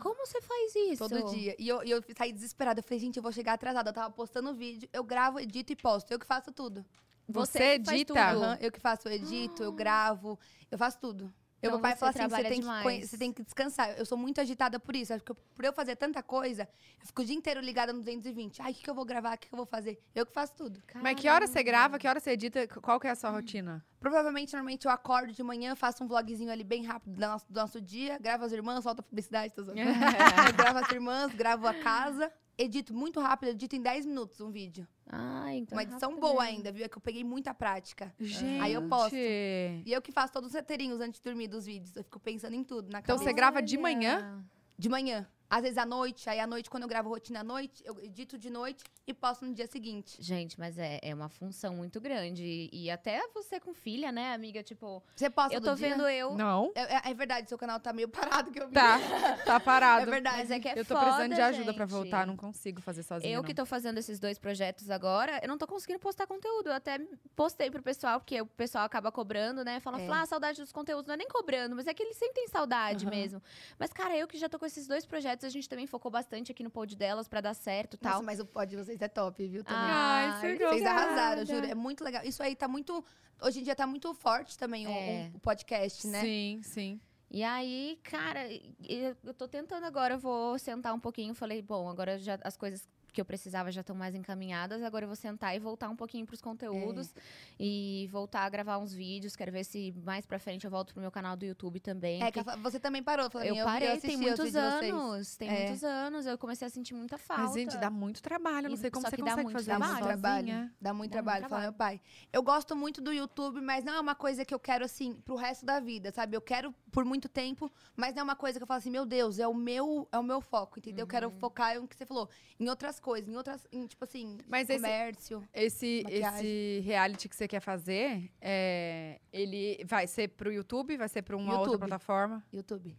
Como você faz isso? Todo dia. E eu, e eu saí desesperada. Eu falei, gente, eu vou chegar atrasada. Eu tava postando vídeo, eu gravo, edito e posto. Eu que faço tudo. Você faz edita? tudo. Aham, eu que faço, eu edito, eu gravo, eu faço tudo. Eu, Então meu pai fala assim, você tem, que, você tem que descansar. Eu sou muito agitada por isso. Acho que eu- por eu fazer tanta coisa, eu fico o dia inteiro ligada no 220. Ai, o que, que eu vou gravar? O que, que eu vou fazer? Eu que faço tudo. Mas que hora você Caramba. grava, que hora você edita, qual que é a sua rotina? Provavelmente, normalmente, eu acordo de manhã, faço um vlogzinho ali bem rápido do nosso, do nosso dia, gravo as irmãs, solto a publicidade, tô. Eu gravo as irmãs, gravo a casa, edito muito rápido, edito em 10 minutos um vídeo. Ah, então Uma edição rápido boa ainda, viu? É que eu peguei muita prática. Gente. Aí eu posto. E eu que faço todos os roteirinhos antes de dormir dos vídeos. Eu fico pensando em tudo, na Então cabeça. você grava de manhã? De manhã. Às vezes à noite. Aí à noite, quando eu gravo rotina à noite, eu edito de noite e posto no dia seguinte. Gente, mas é, é uma função muito grande. E, e até você com filha, né, amiga? Tipo, Você posta eu tô dia? vendo eu. Não. É, é- é verdade, seu canal tá meio parado que eu vi. Tá, tá parado. É verdade. Mas é que é eu tô foda, precisando de ajuda pra gente. voltar, não consigo fazer sozinha. Eu não. que tô fazendo esses dois projetos agora, eu não tô conseguindo postar conteúdo. Eu até postei pro pessoal, porque o pessoal acaba cobrando, né? Fala, É. Flá, saudade dos conteúdos. Não é nem cobrando, mas é que eles sentem saudade Aham. mesmo. Mas, cara, eu que já tô com esses dois projetos, a gente também focou bastante aqui no pod delas pra dar certo e tal. Nossa, mas o pod de vocês é top, viu? Também. Ai, você obrigada. Vocês arrasaram, juro. É muito legal. Isso aí tá muito. Hoje em dia tá muito forte também o- É. o, o podcast, né? Sim, sim. E aí, cara, eu, eu tô tentando agora, eu vou sentar um pouquinho. Falei, bom, agora já as coisas que eu precisava já estão mais encaminhadas. Agora eu vou sentar e voltar um pouquinho pros conteúdos e voltar a gravar uns vídeos. Quero ver se mais pra frente eu volto pro meu canal do YouTube também. É, que você também parou, Flavinha. eu vi, parei, tem os muitos anos. Tem É. muitos anos. Eu comecei a sentir muita falta. Mas, gente, dá muito trabalho. Eu não sei como só você consegue muito fazer Dá muito trabalho. Dá muito Dá muito trabalho, fala meu pai. Eu gosto muito do YouTube, mas não é uma coisa que eu quero, assim, pro resto da vida, sabe? Eu quero por muito tempo, mas não é uma coisa que eu falo assim, meu Deus, é o meu, é o meu foco, entendeu? Eu quero Uhum. focar em o que você falou, em outras coisas, em outras, em, tipo assim, Mas comércio. Esse, Maquiagem. esse reality que você quer fazer, é, ele vai ser pro YouTube? Vai ser pra uma outra YouTube. plataforma? YouTube.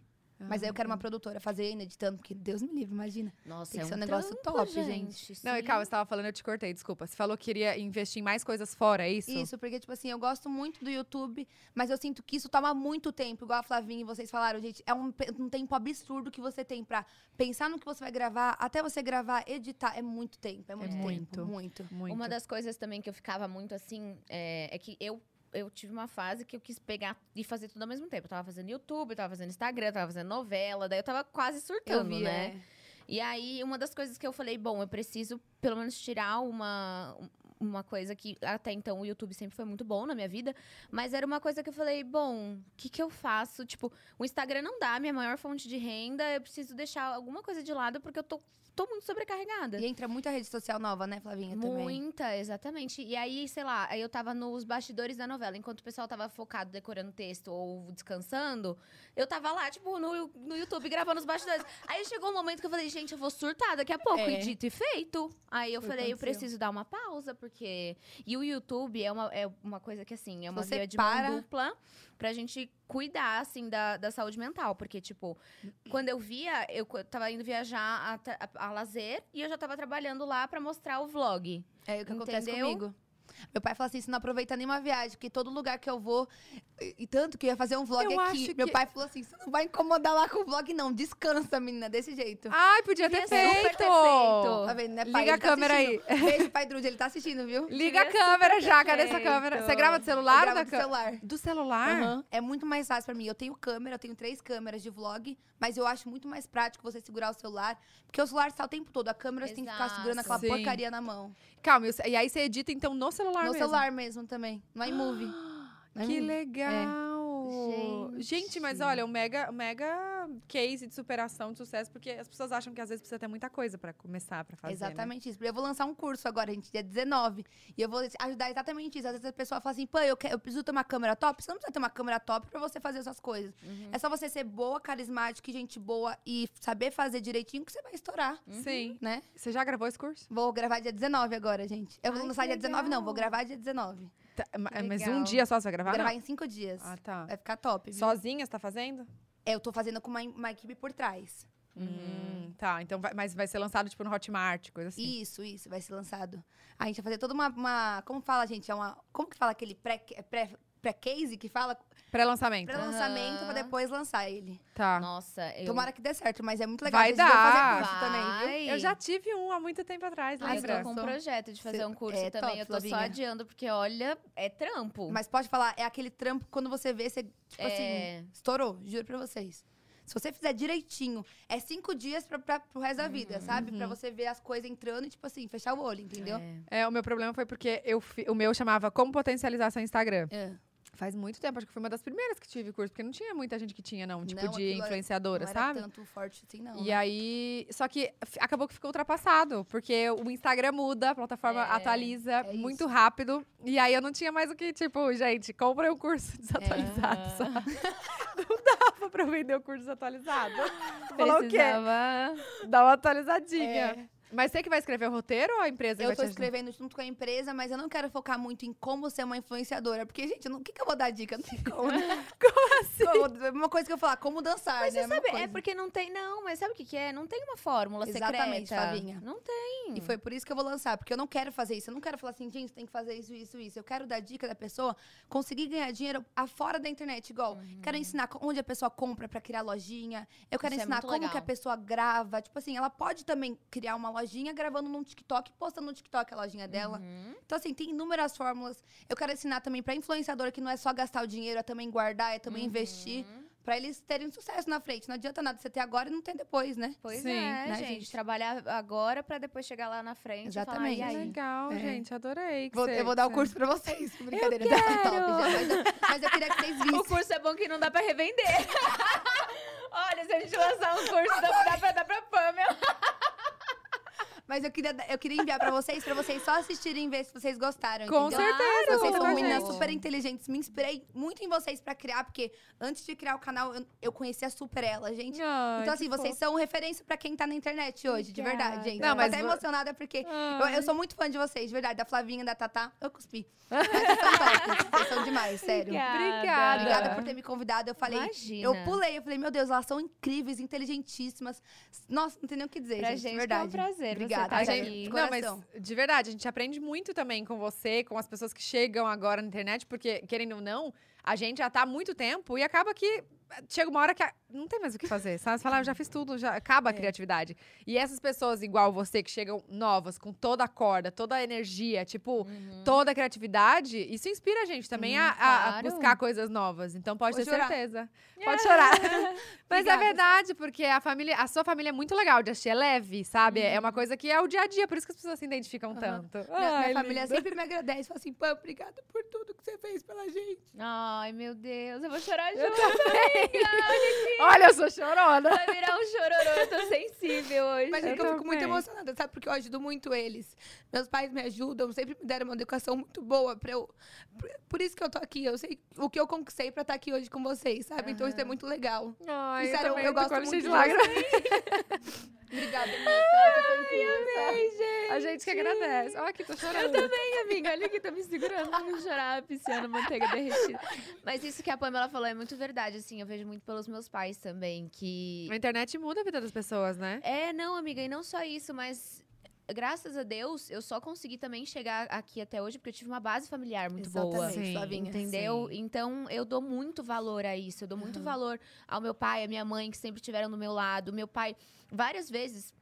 Mas aí eu quero uma produtora fazendo, editando, porque Deus me livre, imagina. Nossa, Tem é que ser um um negócio trampo, top, gente. Não, e calma, você tava falando, eu te cortei, desculpa. Você falou que queria investir em mais coisas fora, é isso? Isso, porque, tipo assim, eu gosto muito do YouTube, mas eu sinto que isso toma muito tempo, igual a Flavinha e vocês falaram, gente. É um, um tempo absurdo que você tem pra pensar no que você vai gravar, até você gravar, editar. É muito tempo, é muito muito. tempo, muito. Muito. Uma das coisas também que eu ficava muito assim é, é que eu. Eu tive uma fase que eu quis pegar e fazer tudo ao mesmo tempo. Eu tava fazendo YouTube, eu tava fazendo Instagram, eu tava fazendo novela, daí eu tava quase surtando, vi, né? é. E aí, uma das coisas que eu falei, bom, eu preciso pelo menos tirar uma, uma coisa que até então o YouTube sempre foi muito bom na minha vida, mas era uma coisa que eu falei, bom, o que, que eu faço? Tipo, o Instagram não dá a minha maior fonte de renda, eu preciso deixar alguma coisa de lado porque eu tô, tô muito sobrecarregada. E entra muita rede social nova, né, Flavinha, também. Muita, exatamente. E aí, sei lá, aí eu tava nos bastidores da novela. Enquanto o pessoal tava focado decorando texto ou descansando, eu tava lá, tipo, no, no YouTube gravando os bastidores. aí chegou um momento que eu falei, gente, eu vou surtar daqui a pouco. É. E dito e feito. Aí eu Foi falei, eu aconteceu. preciso dar uma pausa, porque. E o YouTube é uma, é uma coisa que, assim, é uma você via de para- mão dupla pra gente cuidar, assim, da, da saúde mental. Porque, tipo, quando eu via, eu tava indo viajar a, a, a lazer e eu já tava trabalhando lá pra mostrar o vlog. É o que acontece Entendeu? comigo. Meu pai fala assim: você não aproveita nenhuma viagem, porque todo lugar que eu vou. E, tanto que eu ia fazer um vlog Eu aqui. acho Meu que- pai falou assim: você não vai incomodar lá com o vlog, não. Descansa, menina, desse jeito. Ai, podia ter super feito! ter feito. Tá vendo, né, pai? Liga Ele a tá câmera aí. assistindo. Beijo, pai Drude, ele tá assistindo, viu? Liga a câmera já, cadê essa câmera? Você grava do celular ou gravo da do câmera? celular. Do celular? Aham. É muito mais fácil pra mim. Eu tenho câmera, eu tenho três câmeras de vlog, mas eu acho muito mais prático você segurar o celular, porque o celular está o tempo todo. A câmera você tem que ficar segurando aquela Sim. porcaria na mão. Calma, e aí você edita então no celular no mesmo? celular mesmo também, no iMovie. No Que iMovie. legal! Gente. Gente, mas olha, um mega, mega case de superação, de sucesso, porque as pessoas acham que às vezes precisa ter muita coisa pra começar, pra fazer. né? Exatamente isso. Eu vou lançar um curso agora, gente, dia 19. E eu vou ajudar exatamente isso. Às vezes a pessoa fala assim, pô, eu, que- eu preciso ter uma câmera top. Você não precisa ter uma câmera top pra você fazer essas coisas. Uhum. É só você ser boa, carismática e gente boa e saber fazer direitinho que você vai estourar, Sim. né? Você já gravou esse curso? Vou gravar dia 19 agora, gente. Eu vou Ai, lançar que dia 19, não. Vou gravar dia 19. Tá, Que mas um dia só você vai gravar? Vou gravar em cinco dias. Ah, tá. Vai ficar top. viu? Sozinha você tá fazendo? Eu tô fazendo com uma, uma equipe por trás. Hum, tá, então vai, mas vai ser lançado tipo no Hotmart, coisa assim. Isso, isso, vai ser lançado. A gente vai fazer toda uma. uma- como fala, gente? É uma. Como que fala aquele pré- pré- pré-case que fala? Pré-lançamento. Pré-lançamento pra Aham. depois lançar ele. Tá. Nossa, eu. Tomara que dê certo, mas é muito legal. Vai dar. fazer curso também, viu? Vai. Eu já tive um há muito tempo atrás, Ai, eu lembra? tô com um projeto de fazer Cê- um curso é também. top, eu tô só Flavinha. adiando, porque olha, é trampo. Mas pode falar, é aquele trampo quando você vê, você, tipo É. assim, estourou, juro pra vocês. Se você fizer direitinho, é cinco dias pra, pra, pro resto da vida, sabe? Pra você ver as coisas entrando e, tipo assim, fechar o olho, entendeu? É. É, o meu problema foi porque eu o meu chamava Como Potencializar Seu Instagram. É. Faz muito tempo, acho que foi uma das primeiras que tive curso, porque não tinha muita gente que tinha, não, tipo Não, de era- influenciadora, não sabe? tanto forte assim, não. E né? aí, só que acabou que ficou ultrapassado, porque o Instagram muda, a plataforma É, atualiza é muito rápido. E aí eu não tinha mais o que, tipo, gente, comprei um curso desatualizado. Aham. sabe? Não dava pra eu vender o curso desatualizado. Falar o quê? Dá uma atualizadinha. É. Mas você que vai escrever o roteiro ou a empresa Eu vai tô escrevendo junto com a empresa, mas eu não quero focar muito em como ser uma influenciadora. Porque, gente, o que, que eu vou dar dica? Não tem como, né? Como assim? Como- uma coisa que eu falar, como dançar, Mas né? você Uma sabe, é porque não tem, não, mas sabe o que, que é? Não tem uma fórmula Exatamente, secreta. Flavinha. Não tem. E foi por isso que eu vou lançar, porque eu não quero fazer isso. Eu não quero falar assim, gente, tem que fazer isso, isso, isso. Eu quero dar dica da pessoa conseguir ganhar dinheiro afora da internet, igual. Quero ensinar onde a pessoa compra pra criar lojinha. Eu quero Uhum. Isso é ensinar muito como legal. que a pessoa grava. Tipo assim, ela pode também criar uma lojinha gravando num TikTok, postando no TikTok a lojinha dela. Uhum. Então, assim, tem inúmeras fórmulas. Eu quero ensinar também pra influenciadora que não é só gastar o dinheiro, é também guardar, é também investir. Pra eles terem sucesso na frente. Não adianta nada você ter agora e não ter depois, né? Pois Sim. é, Né, gente, gente? Trabalhar agora pra depois chegar lá na frente Exatamente. e falar, e legal, É. gente. Adorei. que Vou- você- eu vou dar o curso pra vocês. Brincadeira, já quero! tá top já. Mas eu, mas eu queria que vocês O vissem. curso é bom que não dá pra revender. Olha, se a gente lançar um curso, dá, dá pra dar pra Pamela. Mas eu queria, eu queria enviar pra vocês, pra vocês só assistirem e ver se vocês gostaram. Com entendeu? certeza. Vocês são meninas gente. super inteligentes. Me inspirei muito em vocês pra criar, porque antes de criar o canal, eu, eu conhecia super ela, gente. Ai, então, assim, vocês fofo. são referência pra quem tá na internet hoje, de verdade, gente. Não, eu tô mas até emocionada porque eu, eu sou muito fã de vocês, de verdade. Da Flavinha, da Tatá, eu cuspi. Mas vocês são vocês são demais, sério. Obrigada. Obrigada por ter me convidado. Eu falei, Imagina. eu pulei, eu falei, meu Deus, elas são incríveis, inteligentíssimas. Nossa, não tem nem o que dizer, Pra gente, gente de é um verdade. prazer você Obrigada, tá A gente, de não, mas de verdade, a gente aprende muito também com você, com as pessoas que chegam agora na internet, porque, querendo ou não, a gente já tá há muito tempo e acaba que chega uma hora que a- não tem mais o que fazer, sabe? Você fala, "Ah, eu já fiz tudo, já acaba a É. criatividade. E essas pessoas igual você, que chegam novas, com toda a corda, toda a energia, tipo, Uhum. toda a criatividade, isso inspira a gente também a, a- a claro. buscar coisas novas. Então pode Vou ter chorar. certeza. Pode chorar. Mas é verdade, porque a família, a sua família é muito legal de assistir, é leve, sabe? É uma coisa que é o dia a dia, por isso que as pessoas se identificam tanto. Minha, minha Ai, família sempre me agradece. Fala assim, Pam, obrigada por tudo que você fez pela gente. Ai, meu Deus, eu vou chorar junto. Olha, eu sou chorona. Vai virar um chororô, eu tô sensível hoje. Mas é Eu que eu fico muito também. emocionada, sabe? Porque eu ajudo muito eles. Meus pais me ajudam, sempre me deram uma educação muito boa pra eu. por- isso que eu tô aqui. Eu sei o que eu conquistei pra estar aqui hoje com vocês, sabe? Então isso é muito legal. Ai, E sério, eu tô gosto muito de lágrimas. Obrigada, amiga. Ai, gente. A gente que agradece. Olha aqui, tô chorando. Eu também, amiga. Olha que tá me segurando pra não chorar, pisciando manteiga derretida. Mas isso que a Pamela falou é muito verdade, assim. Eu vejo muito pelos meus pais também, que... A internet muda a vida das pessoas, né? É, não, amiga, e não só isso, mas... Graças a Deus, eu só consegui também chegar aqui até hoje porque eu tive uma base familiar muito boa. Exatamente, Sim. Flavinha. Entendeu? Sim. Então, eu dou muito valor a isso. Eu dou muito Aham. valor ao meu pai, à minha mãe, que sempre estiveram do meu lado. Meu pai, várias vezes,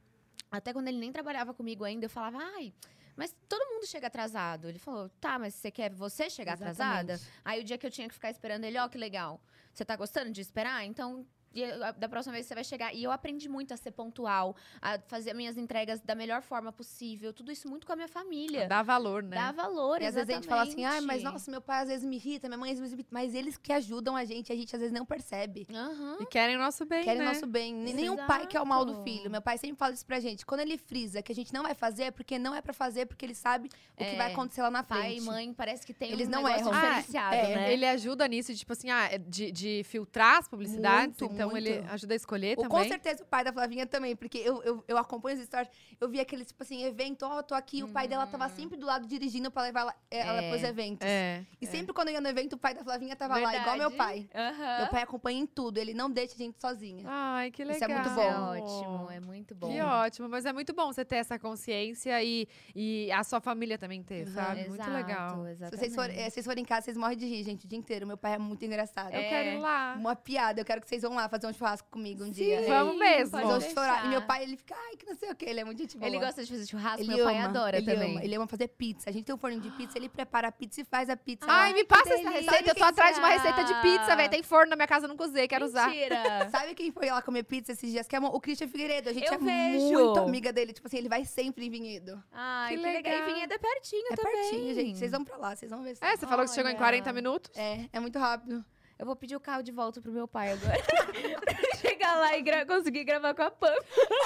até quando ele nem trabalhava comigo ainda, eu falava, ai. Mas todo mundo chega atrasado. Ele falou, tá, mas você quer você chegar atrasada? Exatamente. Aí o dia que eu tinha que ficar esperando ele, ó, que legal. Você tá gostando de esperar? Então, e da próxima vez você vai chegar. E eu aprendi muito a ser pontual, a fazer minhas entregas da melhor forma possível. Tudo isso muito com a minha família. Dá valor, né? Dá valor, E às vezes a gente fala assim, ai, mas nossa, meu pai às vezes me irrita, minha mãe às vezes me irrita. Mas eles que ajudam a gente, a gente às vezes não percebe. Aham. E querem o nosso bem, Querem né? nosso bem. Nem- Nenhum pai quer o mal do filho. Meu pai sempre fala isso pra gente. Quando ele frisa que a gente não vai fazer, é porque não é pra fazer, porque ele sabe o que É. vai acontecer lá na frente. Pai e mãe parece que tem Eles um não erram. diferenciado, Ah, é, né? Ele ajuda nisso, tipo assim, ah, de, de filtrar as publicidades. Muito, então muito. ele ajuda a escolher O- também. com certeza o pai da Flavinha também, porque eu, eu, eu acompanho as histórias. Eu vi aquele, tipo assim, evento, ó, tô aqui. O pai dela tava sempre do lado dirigindo pra levar ela, ela É. pros eventos. É. E sempre quando eu ia no evento, o pai da Flavinha tava lá, igual meu pai. Aham. Meu pai acompanha em tudo, ele não deixa a gente sozinha. Ai, que legal. Isso é muito bom. é ótimo, é muito bom. Que ótimo, mas é muito bom você ter essa consciência e, e a sua família também ter, Uhum. sabe? Muito Exato, legal. Se vocês, forem, eh, vocês forem em casa, vocês morrem de rir, gente, o dia inteiro. Meu pai é muito engraçado. Eu É. quero ir lá. Uma piada, eu quero que vocês vão lá fazer um churrasco comigo um Sim, dia. vamos mesmo. Vão chorar. deixar. E meu pai, ele fica, ai, que não sei o quê. Ele é muito gente boa. Ele gosta de fazer churrasco, Ele meu pai ama, adora ele também. Ama, ele ama fazer pizza. A gente tem um forno de pizza, ele prepara a pizza e faz a pizza. Ai, lá. me passa essa delícia. receita. Eu tô atrás de uma receita de pizza, Delícia. velho. Tem forno na minha casa, eu nunca usei, quero usar. Mentira. Sabe quem foi lá comer pizza esses dias? Que é o Christian Figueiredo. A gente Eu é vejo. muito amiga dele. Tipo assim, ele vai sempre em Vinhedo. Ai, Que que, legal. legal. E Vinhedo é pertinho É também. pertinho, gente. Vocês vão pra lá, vocês vão ver. É, você falou que você chegou em Olha. 40 minutos. É, é muito rápido. Eu vou pedir o carro de volta pro meu pai agora. pra chegar lá e gra- conseguir gravar com a Pam.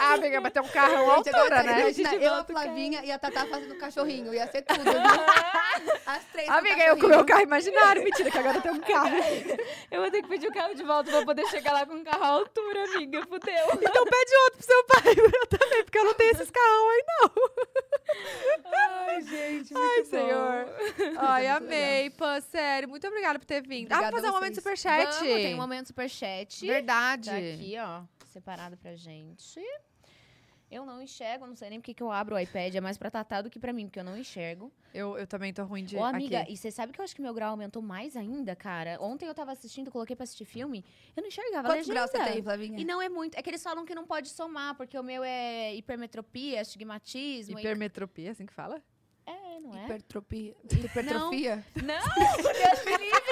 Ah, amiga, mas tem um altura, tá- né? Imagina, gente eu, a Flavinha e a Tatá fazendo cachorrinho. Ia ser tudo, viu? As três Amiga, eu com o meu carro imaginário. Mentira, que agora tem um carro. Eu vou ter que pedir o carro de volta pra poder chegar lá com um carro à altura, amiga. Fudeu. Então pede outro pro seu pai, eu também, porque eu não tenho esses carrão aí, não. Ai, gente, muito Ai, bom. Senhor. Ai, amei, Pã, sério. Muito obrigada por ter vindo. ah, Obrigada vamos fazer um momento superchat. Vamos, tem um momento superchat. Verdade. Tá aqui, ó, separado pra gente. Eu não enxergo, não sei nem porque que eu abro o iPad. É mais pra Tatá do que pra mim, porque eu não enxergo. Eu, eu também tô ruim de Ô, amiga, aqui. e você sabe que eu acho que meu grau aumentou mais ainda, cara? Ontem eu tava assistindo, coloquei pra assistir filme, eu não enxergava Quantos legenda. graus você tem, Flavinha? E não é muito. É que eles falam que não pode somar, porque o meu é hipermetropia, astigmatismo. e- Hipermetropia, assim que fala? É, não é? Hipertropia. Hipertrofia? Não, Deus me livre!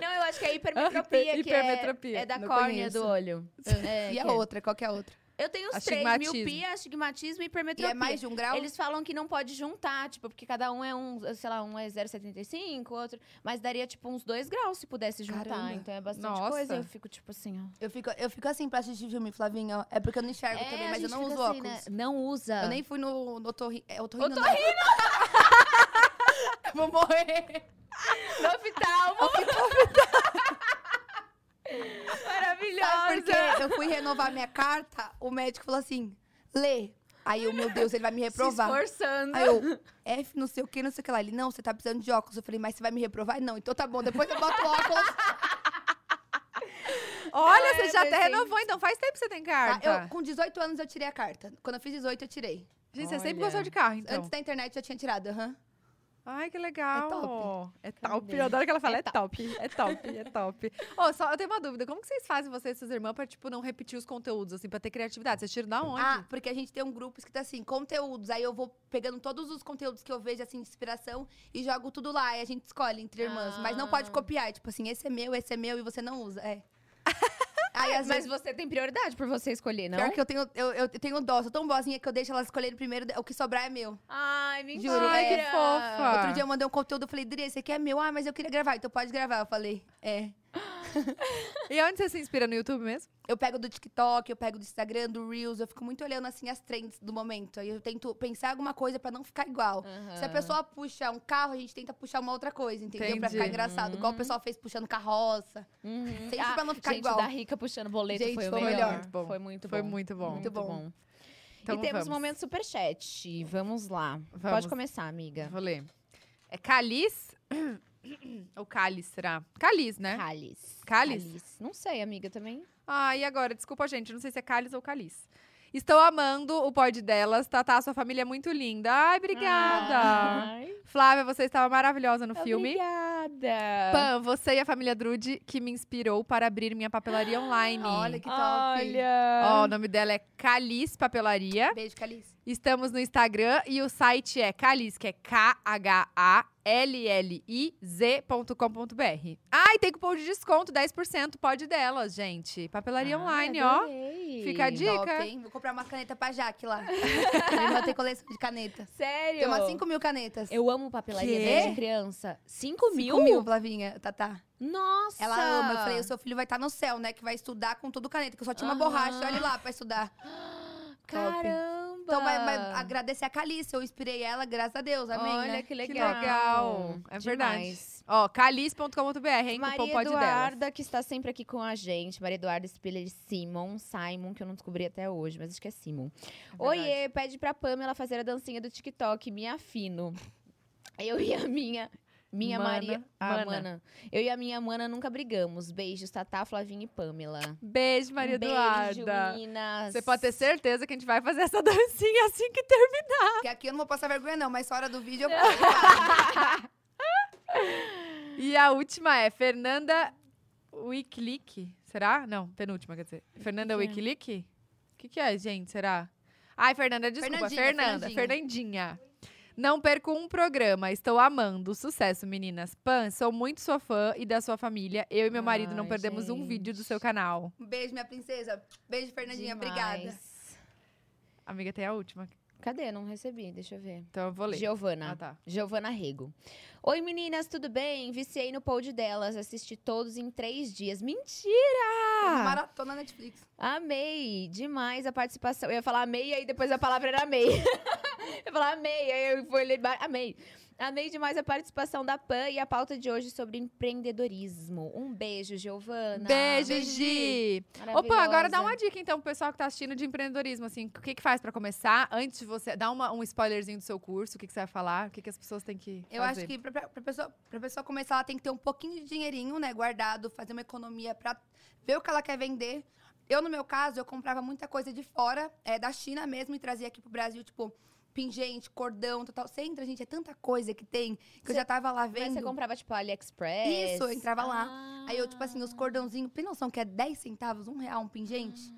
Não, eu acho que é hipermetropia, que Hipermetropia. é, é da Não córnea conheço. do olho. É, e a é. outra? Qual que é a outra? Eu tenho os três, Astigmatismo. miopia, astigmatismo e E hipermetropia. é mais de um grau? Eles falam que não pode juntar, tipo, porque cada um é um, sei lá, um é 0,75, outro. Mas daria, tipo, uns 2 graus se pudesse juntar. Caramba. Então é bastante Nossa. coisa. Eu fico, tipo assim, ó. Eu fico, eu fico assim pra assistir filme, Flavinha. ó. É porque eu não enxergo É, também, mas eu não uso assim, óculos. né? Não usa. Eu nem fui no, no otorri... É, otorrino, Otorrino! Vou morrer. No oftalmo. Maravilhosa. Sabe por quê? Eu fui renovar minha carta, o médico falou assim, lê. Aí eu, meu Deus, ele vai me reprovar. Se esforçando. Aí eu, F não sei o que, não sei o que lá. Ele, não, você tá precisando de óculos. Eu falei, mas você vai me reprovar? Não, então tá bom, depois eu boto óculos. Olha, você já até renovou, então faz tempo que você tem Tá? carta. Eu, com 18 anos eu tirei a carta. Quando eu fiz 18, eu tirei. Gente, você sempre Olha. gostou de carro, então. Antes da internet eu tinha tirado, aham. Ai, que legal. É top. É top. Cadê? Eu adoro que ela fala, É é, top. É top, é top. Ô, só eu tenho uma dúvida. Como que vocês fazem, você e suas irmãs, pra, tipo, não repetir os conteúdos, assim, pra ter criatividade? Vocês tiram da onde? Ah, porque a gente tem um grupo escrito assim, conteúdos. Aí eu vou pegando todos os conteúdos que eu vejo, assim, de inspiração e jogo tudo lá. E a gente escolhe entre irmãs. Mas não pode Ah. copiar. Tipo assim, esse é meu, esse é meu e você não usa. É. Aí, às Mas vezes, você tem prioridade por você escolher, não? pior que eu tenho, eu, eu tenho dó. Sou tão boazinha que eu deixo elas escolherem primeiro. O que sobrar é meu. Ai, mentira. Juro, Ai, que é. fofa. Outro dia eu mandei um conteúdo, eu falei, Dri, esse aqui é meu. Ah, mas eu queria gravar. Então pode gravar. Eu falei, é. E onde você se inspira no YouTube mesmo? Eu pego do TikTok, eu pego do Instagram, do Reels, eu fico muito olhando assim as trends do momento. Aí eu tento pensar alguma coisa pra não ficar igual. Aham. Se a pessoa puxa um carro, a gente tenta puxar uma outra coisa, entendeu? Pra Entendi. ficar engraçado. Igual o pessoal fez puxando carroça. Uhum. Sempre pra não ficar gente igual. da Rica puxando boleto Gente, foi o foi o melhor. melhor. Bom, Foi muito Foi bom. muito bom. Muito bom. Então e temos vamos. um momento superchat. Vamos lá. Vamos. Pode começar, amiga. Vou ler. É Calis? Ou Calis, será? Calis, né? Cálice. Cálice? Não sei, amiga, também. Ah, e agora? Desculpa, gente. Não sei se é Calis ou Calis. Estou amando o pod delas. Tatá, sua família é muito linda. Ai, obrigada. Ai, Flávia, você estava maravilhosa no filme. Obrigada. Pan, você e a família Drude que me inspirou para abrir minha papelaria online. Olha que top. Olha. Ó, o nome dela é Calis Papelaria. Beijo, Calice. Estamos no Instagram e o site é Calis, que é K-H-A-L-L-I-Z.com.br. Ah, e tem cupom de desconto, 10% pode delas, gente. Papelaria Ai, online, ó. adorei. Fica a dica. Top? Vou comprar uma caneta pra Jaque lá. Minha irmã tem coleção de caneta. Sério? Tem umas 5 mil canetas. Eu amo papelaria Quê? desde criança. 5 mil? 5 mil, Flavinha, Tatá. Nossa! Ela ama. Eu falei, o seu filho vai estar no céu, né? Que vai estudar com tudo caneta. Que eu só tinha uma Aham. borracha, olha lá, pra estudar. Caramba! Então, vai, vai agradecer a Calice. Eu inspirei ela, graças a Deus. Amém, Olha né? que Que legal. legal. É verdade. Demais. Ó, calis.com.br, hein? Maria delas. Eduarda, que está sempre aqui com a gente. Maria Eduarda Spiller Simon, Simon, que eu não descobri até hoje, mas acho que é Simon. É Oiê, pede pra Pamela fazer a dancinha do TikTok, me afino. Eu e a minha. Minha Mana, Maria. Ah, mana. mana. Eu e a minha mana nunca brigamos. Beijos, Tatá, Flavinha e Pamela. Beijo, Maria um beijo, Eduarda. meninas. Você pode ter certeza que a gente vai fazer essa dancinha assim que terminar. Porque aqui eu não vou passar vergonha, não. Mas hora do vídeo eu. E a última é Fernanda Wicklick. Será? Não, penúltima, quer dizer. Fernanda que é? Wicklick? O que, que é, gente? Será? Ai, Fernanda, desculpa. Fernandinha, Fernanda, Fernandinha. Fernandinha. Não perco um programa. Estou amando. Sucesso, meninas. Pan, sou muito sua fã e da sua família. Eu e meu marido não Ai, perdemos um vídeo do gente. seu canal. Um beijo, minha princesa. Beijo, Fernandinha. Obrigada. Demais. Amiga, tem a última. Cadê? Não recebi, deixa eu ver. Então eu vou ler. Giovana. Ah, tá. Giovana Rego. Oi, meninas, tudo bem? Viciei no pod delas, assisti todos em três dias. Mentira! Maratona Netflix. Amei demais a participação. Eu ia falar amei, aí depois a palavra era amei. eu falar amei, aí eu fui ler. Amei. Amei demais a participação da PAN e a pauta de hoje sobre empreendedorismo. Um beijo, Giovana. Beijo, Gi. Opa, agora dá uma dica então pro pessoal que tá assistindo de empreendedorismo, assim, o que que faz pra começar? Antes de você dar uma- um spoilerzinho do seu curso, o que que você vai falar? O que que as pessoas têm que Eu fazer? acho que pra, pra, pessoa, pra pessoa começar, ela tem que ter um pouquinho de dinheirinho, né, guardado, fazer uma economia pra ver o que ela quer vender. Eu, no meu caso, eu comprava muita coisa de fora, é, da China mesmo, e trazia aqui pro Brasil, tipo, pingente, cordão, total. Você entra, gente, é tanta coisa que tem, que eu Cê- já tava lá Mas vendo. você comprava, tipo, AliExpress? Isso, eu entrava lá. Ah. Aí eu, tipo assim, os cordãozinhos, tem noção que é 10 centavos, um real um pingente?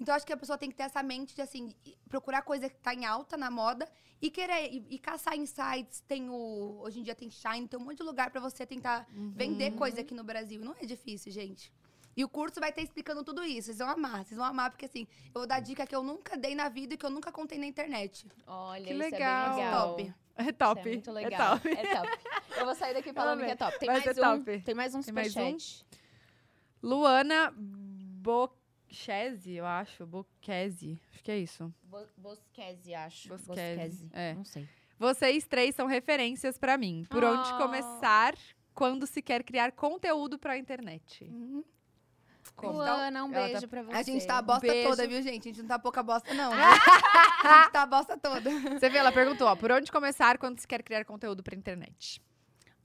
Então, acho que a pessoa tem que ter essa mente de, assim, procurar coisa que tá em alta na moda e querer, e, e caçar insights. Tem o, hoje em dia tem Shine, tem um monte de lugar pra você tentar vender coisa aqui no Brasil. Não é difícil, gente. E o curso vai ter explicando tudo isso. Vocês vão amar, vocês vão amar, porque assim, eu vou dar dica que eu nunca dei na vida e que eu nunca contei na internet. Olha, Que isso legal. é bem legal. Top. É top. Isso é muito É legal. top. É top. Eu vou sair daqui falando que é top. Tem Vai mais ser um. top. Tem mais um um? superchat. Luana Bochese, eu acho. Bochese. Acho que é isso. Bo Bosquese, acho. Bosquese, é. Não sei. Vocês três são referências pra mim. Por onde Oh. começar quando se quer criar conteúdo pra internet? Como? Luana, um beijo tá- pra você. A gente tá a bosta beijo. toda, viu, gente? A gente não tá pouca bosta, não. a gente tá a bosta toda. Você vê, ela perguntou, ó, por onde começar quando se quer criar conteúdo pra internet?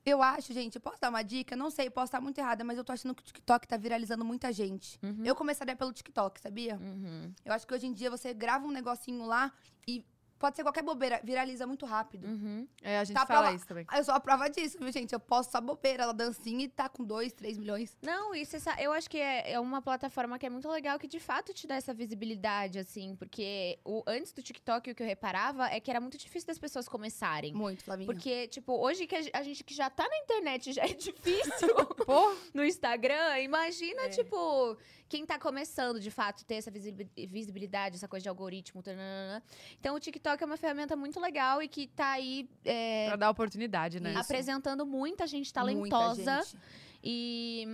Eu acho, gente, eu posso dar uma dica? Não sei, posso estar muito errada, mas eu tô achando que o TikTok tá viralizando muita gente. Uhum. Eu começaria pelo TikTok, sabia? Uhum. Eu acho que hoje em dia você grava um negocinho lá e pode ser qualquer bobeira, viraliza muito rápido. Uhum. É, a gente Tá fala prova- isso também. Eu sou a prova disso, viu, gente? Eu posso só bobeira, ela dancinha e tá com 2, 3 milhões. Não, sabe, eu acho que é, é uma plataforma que é muito legal, que de fato te dá essa visibilidade, assim, porque o, antes do TikTok, o que eu reparava é que era muito difícil das pessoas começarem. Muito, Flavinha. Porque, tipo, hoje que a gente que já tá na internet já é difícil Pô, no Instagram, imagina, É. tipo, quem tá começando, de fato, ter essa visibi- visibilidade, essa coisa de algoritmo. tananana. Então, o TikTok é uma ferramenta muito legal e que tá aí é, pra dar oportunidade, né? Apresentando muita gente Muita talentosa. gente. E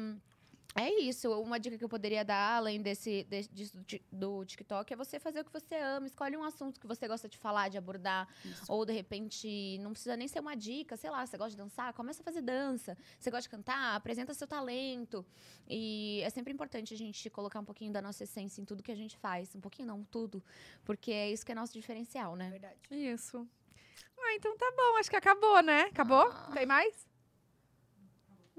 é isso. Uma dica que eu poderia dar, além desse, de- disso do TikTok, é você fazer o que você ama. Escolhe um assunto que você gosta de falar, de abordar. Isso. Ou, de repente, não precisa nem ser uma dica. Sei lá, você gosta de dançar? Começa a fazer dança. Você gosta de cantar? Apresenta seu talento. E é sempre importante a gente colocar um pouquinho da nossa essência em tudo que a gente faz. Um pouquinho não, tudo. Porque é isso que é nosso diferencial, né? Verdade. Isso. Ah, então tá bom. Acho que acabou, né? Acabou? Ah. Tem mais?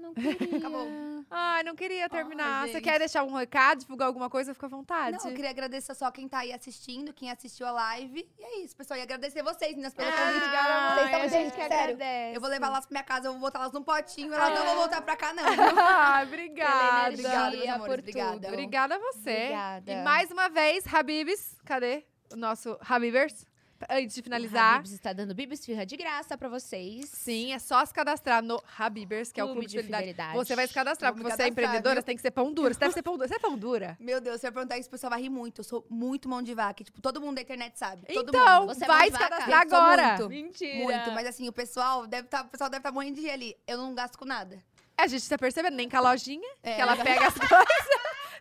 Não queria. Acabou. Ai, não queria terminar. Você gente. quer deixar um recado, divulgar alguma coisa? Fica à vontade. Não, eu queria agradecer só quem tá aí assistindo, quem assistiu a live. E é isso, pessoal. E agradecer vocês, meninas, pelo convite. Ah, Vocês a estão gente gente, que sério. agradece. Eu vou levar elas pra minha casa, eu vou botar elas num potinho, elas Ah. não vão voltar pra cá, não. Ah, obrigada. energia, Obrigada, meus amores, obrigada. tudo. Obrigada a você. Obrigada. E mais uma vez, Habibs, cadê o nosso Habibers? Antes de O finalizar. Habibs está dando Bibis Firra de graça pra vocês. Sim, é só se cadastrar no Habibers, que é o Clube clube de de fidelidade. fidelidade. Você vai se cadastrar, porque você é empreendedora, viu? você tem que ser pão dura. Você deve ser pão dura. Você é pão dura? Meu Deus, se eu perguntar isso, o pessoal vai rir muito. Eu sou muito mão de vaca. Tipo, todo mundo da internet sabe. Todo então, mundo. Você é vai mão se cadastrar agora. muito. Mentira. Muito, mas assim, o pessoal deve tá, o pessoal deve estar morrendo de rir ali. Eu não gasto com nada. A gente tá percebendo, nem com a lojinha, É, que ela pega as coisas.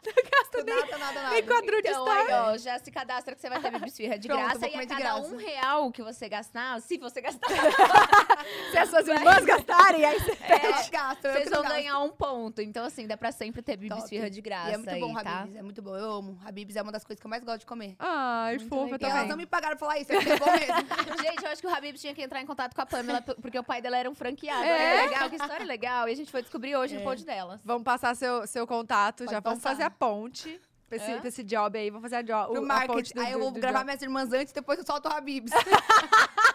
Não gasta nem, Nada, nada, nada. nem Drew de Então, story. aí, ó, já se cadastra que você vai ter Bibis Firra de Pronto, graça. E a cada graça. um real que você gastar, se você gastar, Se as suas irmãs gastarem, aí você Eu pede. gasto, vocês vão ganhar um ponto. Então, assim, dá pra sempre ter Bibis Top. Firra de graça E é muito bom, aí, tá? Habibs. É muito bom. Eu amo. Habibs é uma das coisas que eu mais gosto de comer. Ai, Muito fofa. E elas também. não me pagaram pra falar isso, é é bom mesmo. Gente, eu acho que o Habib tinha que entrar em contato com a Pamela, porque o pai dela era um franqueado. É? Olha legal, que história legal. E a gente foi descobrir hoje no É. pod delas. Vamos passar seu, seu contato, Pode já vamos passar. fazer a ponte. Pra esse, Hã? pra esse job aí, vamos fazer a, jo Pro o, marketing. do, Aí eu do- vou do gravar job. minhas irmãs antes, depois eu solto o Habibs.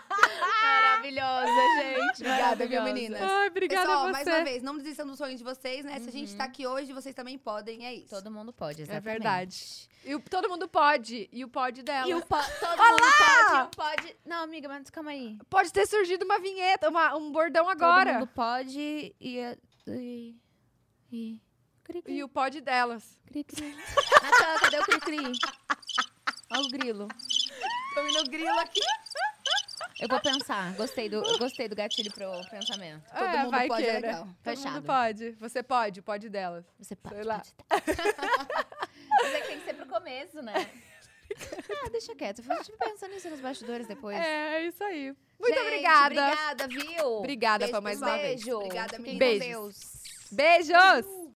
Maravilhosa, gente. Obrigada, viu, meninas? Ai, obrigada Pessoal, mais uma vez, não desistam dos sonhos de vocês, né? Se a gente tá aqui hoje, vocês também podem, é isso. Todo mundo pode, É exatamente. verdade. E o- todo mundo pode. E o pod dela. E o po todo mundo pode, e o pode... Não, amiga, mas calma aí. Pode ter surgido uma vinheta, uma- um bordão agora. Todo mundo pode e... E... E... Cri, cri, E o pod delas. cri, cri. Natan, cadê o cri-cri? Olha o grilo. Tô indo grilo aqui. Eu vou pensar. Gostei do, gostei do gatilho pro pensamento. Todo é, mundo vai pode, é queira. legal. Todo Fechado. mundo pode. Você pode, o pod delas. Você pode. Sei lá. pode. Mas é que tem que ser pro começo, né? Ah, deixa quieto. Eu estive pensando nisso nos bastidores depois. É, isso aí. Muito Gente, obrigada. Obrigada, viu? Obrigada, Beijo mais uma vez. Beijo. Obrigada, Fiquem com meninas. Deus. Beijos!